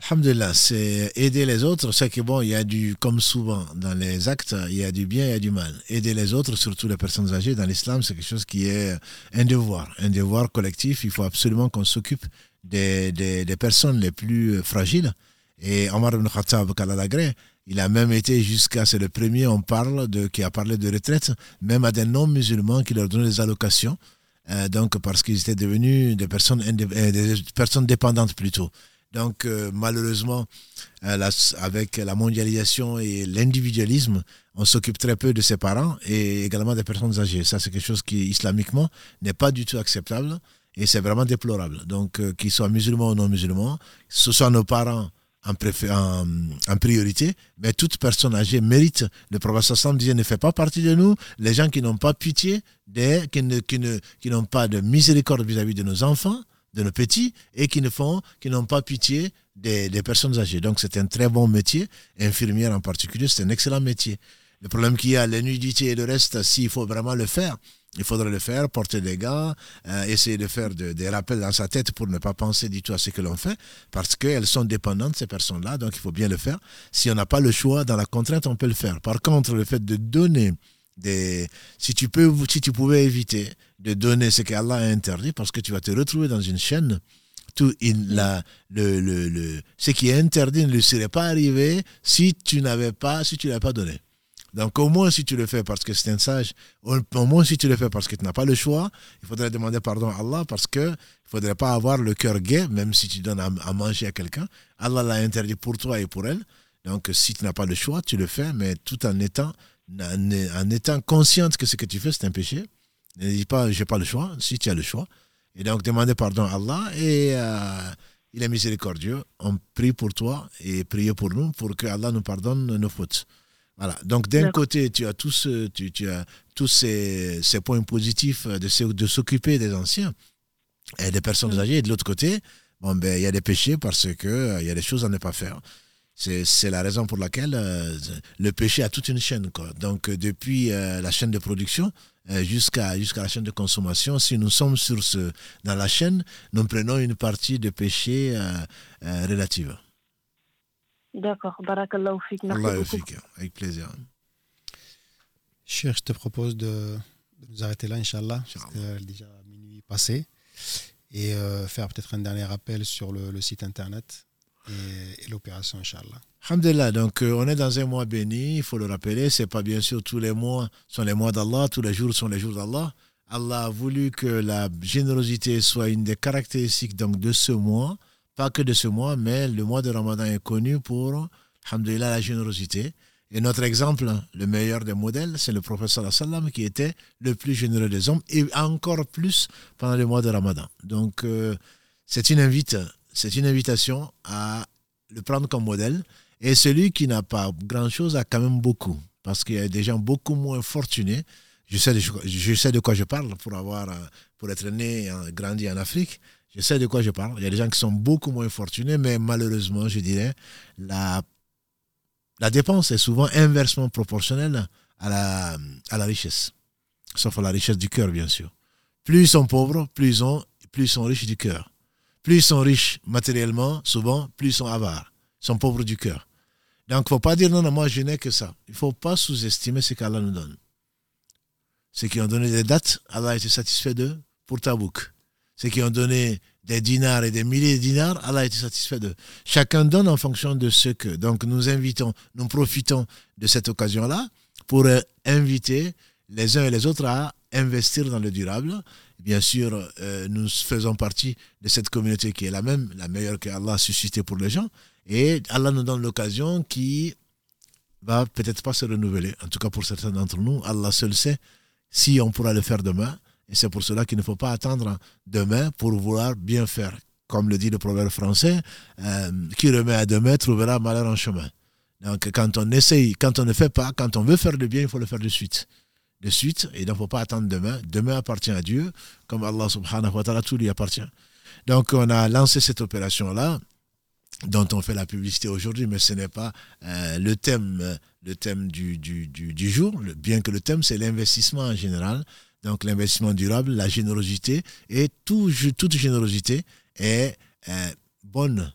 Alhamdulillah, c'est aider les autres. C'est que bon, il y a du, comme souvent dans les actes, il y a du bien, il y a du mal. Aider les autres, surtout les personnes âgées, dans l'islam, c'est quelque chose qui est un devoir, un devoir collectif. Il faut absolument qu'on s'occupe des, des, des, personnes les plus fragiles. Et Omar ibn Khattab, il a même été jusqu'à, c'est le premier, on parle de, qui a parlé de retraite, même à des non-musulmans qui leur donnaient des allocations. Euh, donc, parce qu'ils étaient devenus des personnes, euh, des personnes dépendantes plutôt. Donc euh, malheureusement, avec la mondialisation et l'individualisme, on s'occupe très peu de ses parents et également des personnes âgées. Ça, c'est quelque chose qui, islamiquement, n'est pas du tout acceptable et c'est vraiment déplorable. Donc, qu'ils soient musulmans ou non musulmans, ce soit nos parents en, en, priorité, mais toute personne âgée mérite. Le prophète Sam disait ne fait pas partie de nous les gens qui n'ont pas pitié, des, qui n'ont qui ne, qui pas de miséricorde vis à -vis de nos enfants de nos petits et qui ne font, qui n'ont pas pitié des, des, personnes âgées. Donc c'est un très bon métier, infirmière en particulier, c'est un excellent métier. Le problème qu'il y a, la nudité et le reste, s'il faut vraiment le faire, il faudrait le faire, porter des gants, euh, essayer de faire des rappels dans sa tête pour ne pas penser du tout à ce que l'on fait, parce qu'elles sont dépendantes, ces personnes-là, donc il faut bien le faire. Si on n'a pas le choix, dans la contrainte, on peut le faire. Par contre, le fait de donner des... Si tu, peux, si tu pouvais éviter de donner ce qu'Allah a interdit, parce que tu vas te retrouver dans une chaîne, tout, il, la, le, le, le, ce qui est interdit ne lui serait pas arrivé si tu n'avais pas, si tu l'avais pas donné. Donc au moins si tu le fais parce que c'est un sage, au, moins si tu le fais parce que tu n'as pas le choix, il faudrait demander pardon à Allah parce que il faudrait pas avoir le cœur gai, même si tu donnes à, manger à quelqu'un. Allah l'a interdit pour toi et pour elle. Donc si tu n'as pas le choix, tu le fais, mais tout en étant, en, étant consciente que ce que tu fais, c'est un péché. Ne dis pas, j'ai pas le choix, si tu as le choix. Et donc demander pardon à Allah et euh, il est miséricordieux. On prie pour toi et priez pour nous pour que Allah nous pardonne nos fautes. Voilà. Donc d'un côté, tu as tous, tu, tu as tous ces, ces, points positifs de, de s'occuper des anciens et des personnes âgées. Et de l'autre côté, bon, ben, il y a des péchés parce qu'il euh, il y a des choses à ne pas faire. C'est la raison pour laquelle euh, le péché a toute une chaîne. Quoi. Donc depuis euh, la chaîne de production jusqu'à jusqu'à la chaîne de consommation, si nous sommes sur ce, dans la chaîne, nous prenons une partie de péché relative. D'accord. Barakallahu fik. Merci Allah fik. Avec plaisir. Cher, je te propose de, de nous arrêter là, Inch'Allah. Parce que déjà minuit passé. Et euh, faire peut-être un dernier rappel sur le, le site internet et, et l'opération, Inch'Allah. Alhamdulillah, donc euh, on est dans un mois béni, il faut le rappeler, c'est pas bien sûr tous les mois sont les mois d'Allah, tous les jours sont les jours d'Allah. Allah a voulu que la générosité soit une des caractéristiques donc, de ce mois pas que de ce mois, mais le mois de Ramadan est connu pour, alhamdulillah, la générosité. Et notre exemple, le meilleur des modèles, c'est le prophète sallam qui était le plus généreux des hommes et encore plus pendant le mois de Ramadan. Donc, euh, c'est une invite, c'est une invitation à le prendre comme modèle. Et celui qui n'a pas grand-chose a quand même beaucoup, parce qu'il y a des gens beaucoup moins fortunés. Je sais, de, je sais de quoi je parle pour avoir, pour être né et grandi en Afrique. Je sais de quoi je parle. Il y a des gens qui sont beaucoup moins fortunés, mais malheureusement, je dirais, la, dépense est souvent inversement proportionnelle à la, à la richesse. Sauf à la richesse du cœur, bien sûr. Plus ils sont pauvres, plus ils, ont, plus ils sont riches du cœur. Plus ils sont riches matériellement, souvent, plus ils sont avares. Ils sont pauvres du cœur. Donc, il ne faut pas dire non, non, moi je n'ai que ça. Il ne faut pas sous-estimer ce qu'Allah nous donne. Ceux qui ont donné des dates, Allah a été satisfait d'eux pour Tabouk ceux qui ont donné des dinars et des milliers de dinars, Allah été satisfait d'eux. Chacun donne en fonction de ce que. Donc nous invitons, nous profitons de cette occasion-là pour euh, inviter les uns et les autres à investir dans le durable. Bien sûr, euh, nous faisons partie de cette communauté qui est la même, la meilleure que Allah a suscité pour les gens. Et Allah nous donne l'occasion qui va peut-être pas se renouveler. En tout cas, pour certains d'entre nous, Allah seul sait si on pourra le faire demain. Et c'est pour cela qu'il ne faut pas attendre demain pour vouloir bien faire. Comme le dit le proverbe français, euh, qui remet à demain trouvera malheur en chemin. Donc quand on essaye, quand on ne fait pas, quand on veut faire le bien, il faut le faire de suite. De suite, et il ne faut pas attendre demain. Demain appartient à Dieu, comme Allah subhanahu wa ta'ala, tout lui appartient. Donc on a lancé cette opération-là, dont on fait la publicité aujourd'hui, mais ce n'est pas euh, le thème, le thème du, du, du jour, bien que le thème c'est l'investissement en général donc l'investissement durable, la générosité, et tout, toute générosité est bonne.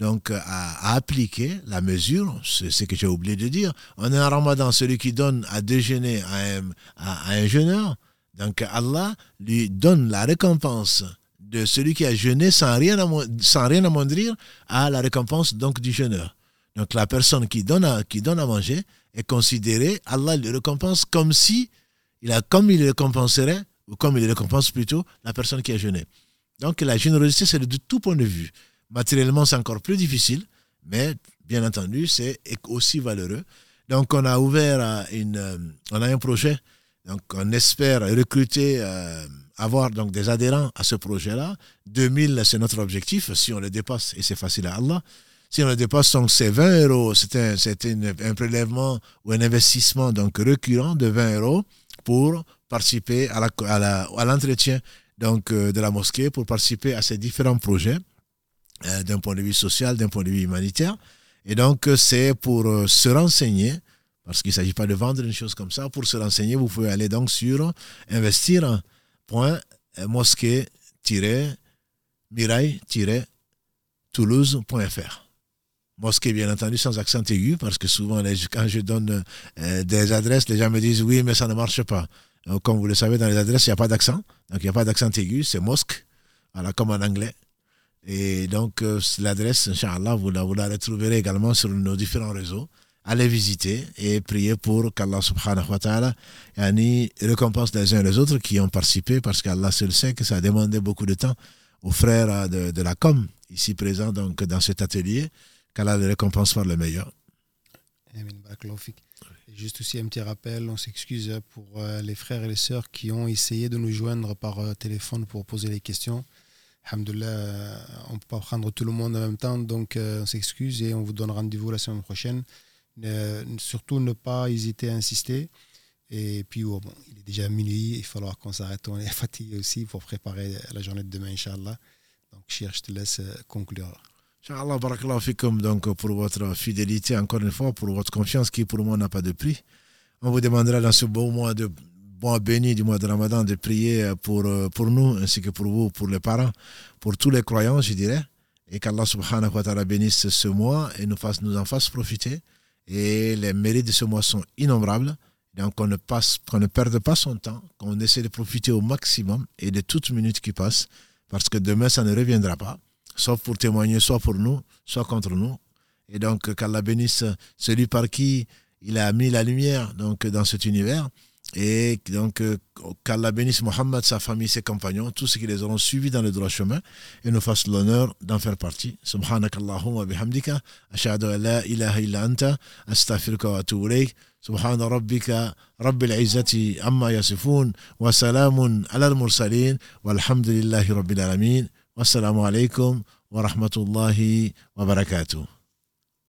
Donc à, appliquer la mesure, c'est ce que j'ai oublié de dire. On est en ramadan, celui qui donne à déjeuner à un, à, jeûneur, donc Allah lui donne la récompense de celui qui a jeûné sans rien, sans à la récompense donc du jeûneur. Donc la personne qui donne à, qui donne à manger est considérée, Allah le récompense comme si il a, comme il récompenserait, ou comme il récompense plutôt, la personne qui a jeûné. Donc la générosité, c'est de tout point de vue. Matériellement, c'est encore plus difficile, mais bien entendu, c'est aussi valeureux. Donc on a ouvert une, euh, on a un projet. Donc on espère recruter, euh, avoir donc des adhérents à ce projet-là. 2000, c'est notre objectif. Si on le dépasse, et c'est facile à Allah, si on le dépasse, donc c'est 20 euros. C'est un, un, prélèvement ou un investissement donc récurrent de 20 euros pour participer à l'entretien donc euh, de la mosquée, pour participer à ces différents projets euh, d'un point de vue social, d'un point de vue humanitaire. Et donc, euh, c'est pour se renseigner Parce qu'il ne s'agit pas de vendre une chose comme ça. Pour se renseigner, vous pouvez aller donc sur investir.mosquée-mirail-toulouse.fr. Mosquée, bien entendu, sans accent aigu, parce que souvent, quand je donne euh, des adresses, les gens me disent oui, mais ça ne marche pas. comme vous le savez, dans les adresses, il n'y a pas d'accent. Donc, il n'y a pas d'accent aigu, c'est mosque, voilà, comme en anglais. Et donc, euh, l'adresse, Inch'Allah, vous la, vous la retrouverez également sur nos différents réseaux. Allez visiter et prier pour qu'Allah subhanahu wa ta'ala récompense les uns les autres qui ont participé parce qu'Allah seul sait que ça a demandé beaucoup de temps aux frères de, de la com ici présents donc, dans cet atelier qu'Allah les récompense par le meilleur. Juste aussi un petit rappel, on s'excuse pour euh, les frères et les sœurs qui ont essayé de nous joindre par euh, téléphone pour poser les questions. Alhamdulillah, euh, on ne peut pas prendre tout le monde en même temps, donc on s'excuse et on vous donne rendez-vous la semaine prochaine. surtout ne pas hésiter à insister. Et puis, oh, bon, il est déjà minuit, il falloir qu'on s'arrête. On est [LAUGHS] fatigué aussi pour préparer la journée de demain, Inch'Allah. Donc, cher, je te laisse conclure. Inch'Allah, barakallahu fikum, donc pour votre fidélité, encore une fois, pour votre confiance qui pour moi n'a pas de prix. On vous demandera dans ce beau mois de mois béni du mois de Ramadan de prier pour, pour nous, ainsi que pour vous, pour les parents, pour tous les croyants, je dirais. Et qu'Allah subhanahu wa ta'ala bénisse ce mois et nous, en fasse profiter. Et les mérites de ce mois sont innombrables. Donc qu'on ne, passe, qu'on ne perde pas son temps, qu'on essaie de profiter au maximum et de toutes minutes qui passent, parce que demain, ça ne reviendra pas soit pour témoigner, soit pour nous, soit contre nous. Et donc, qu'Allah bénisse celui par qui il a mis la lumière donc, dans cet univers. Et donc, qu'Allah bénisse Mohammed, sa famille, ses compagnons, tous ceux qui les auront suivis dans le droit chemin et nous fasse l'honneur d'en faire partie. Subhanak Allahumma bihamdika, ashadu la ilaha illa anta, astaghfiruka wa atubu ilayk. سبحان ربك رب العزة عما يصفون وسلام على المرسلين والحمد لله رب العالمين والسلام عليكم ورحمة الله وبركاته.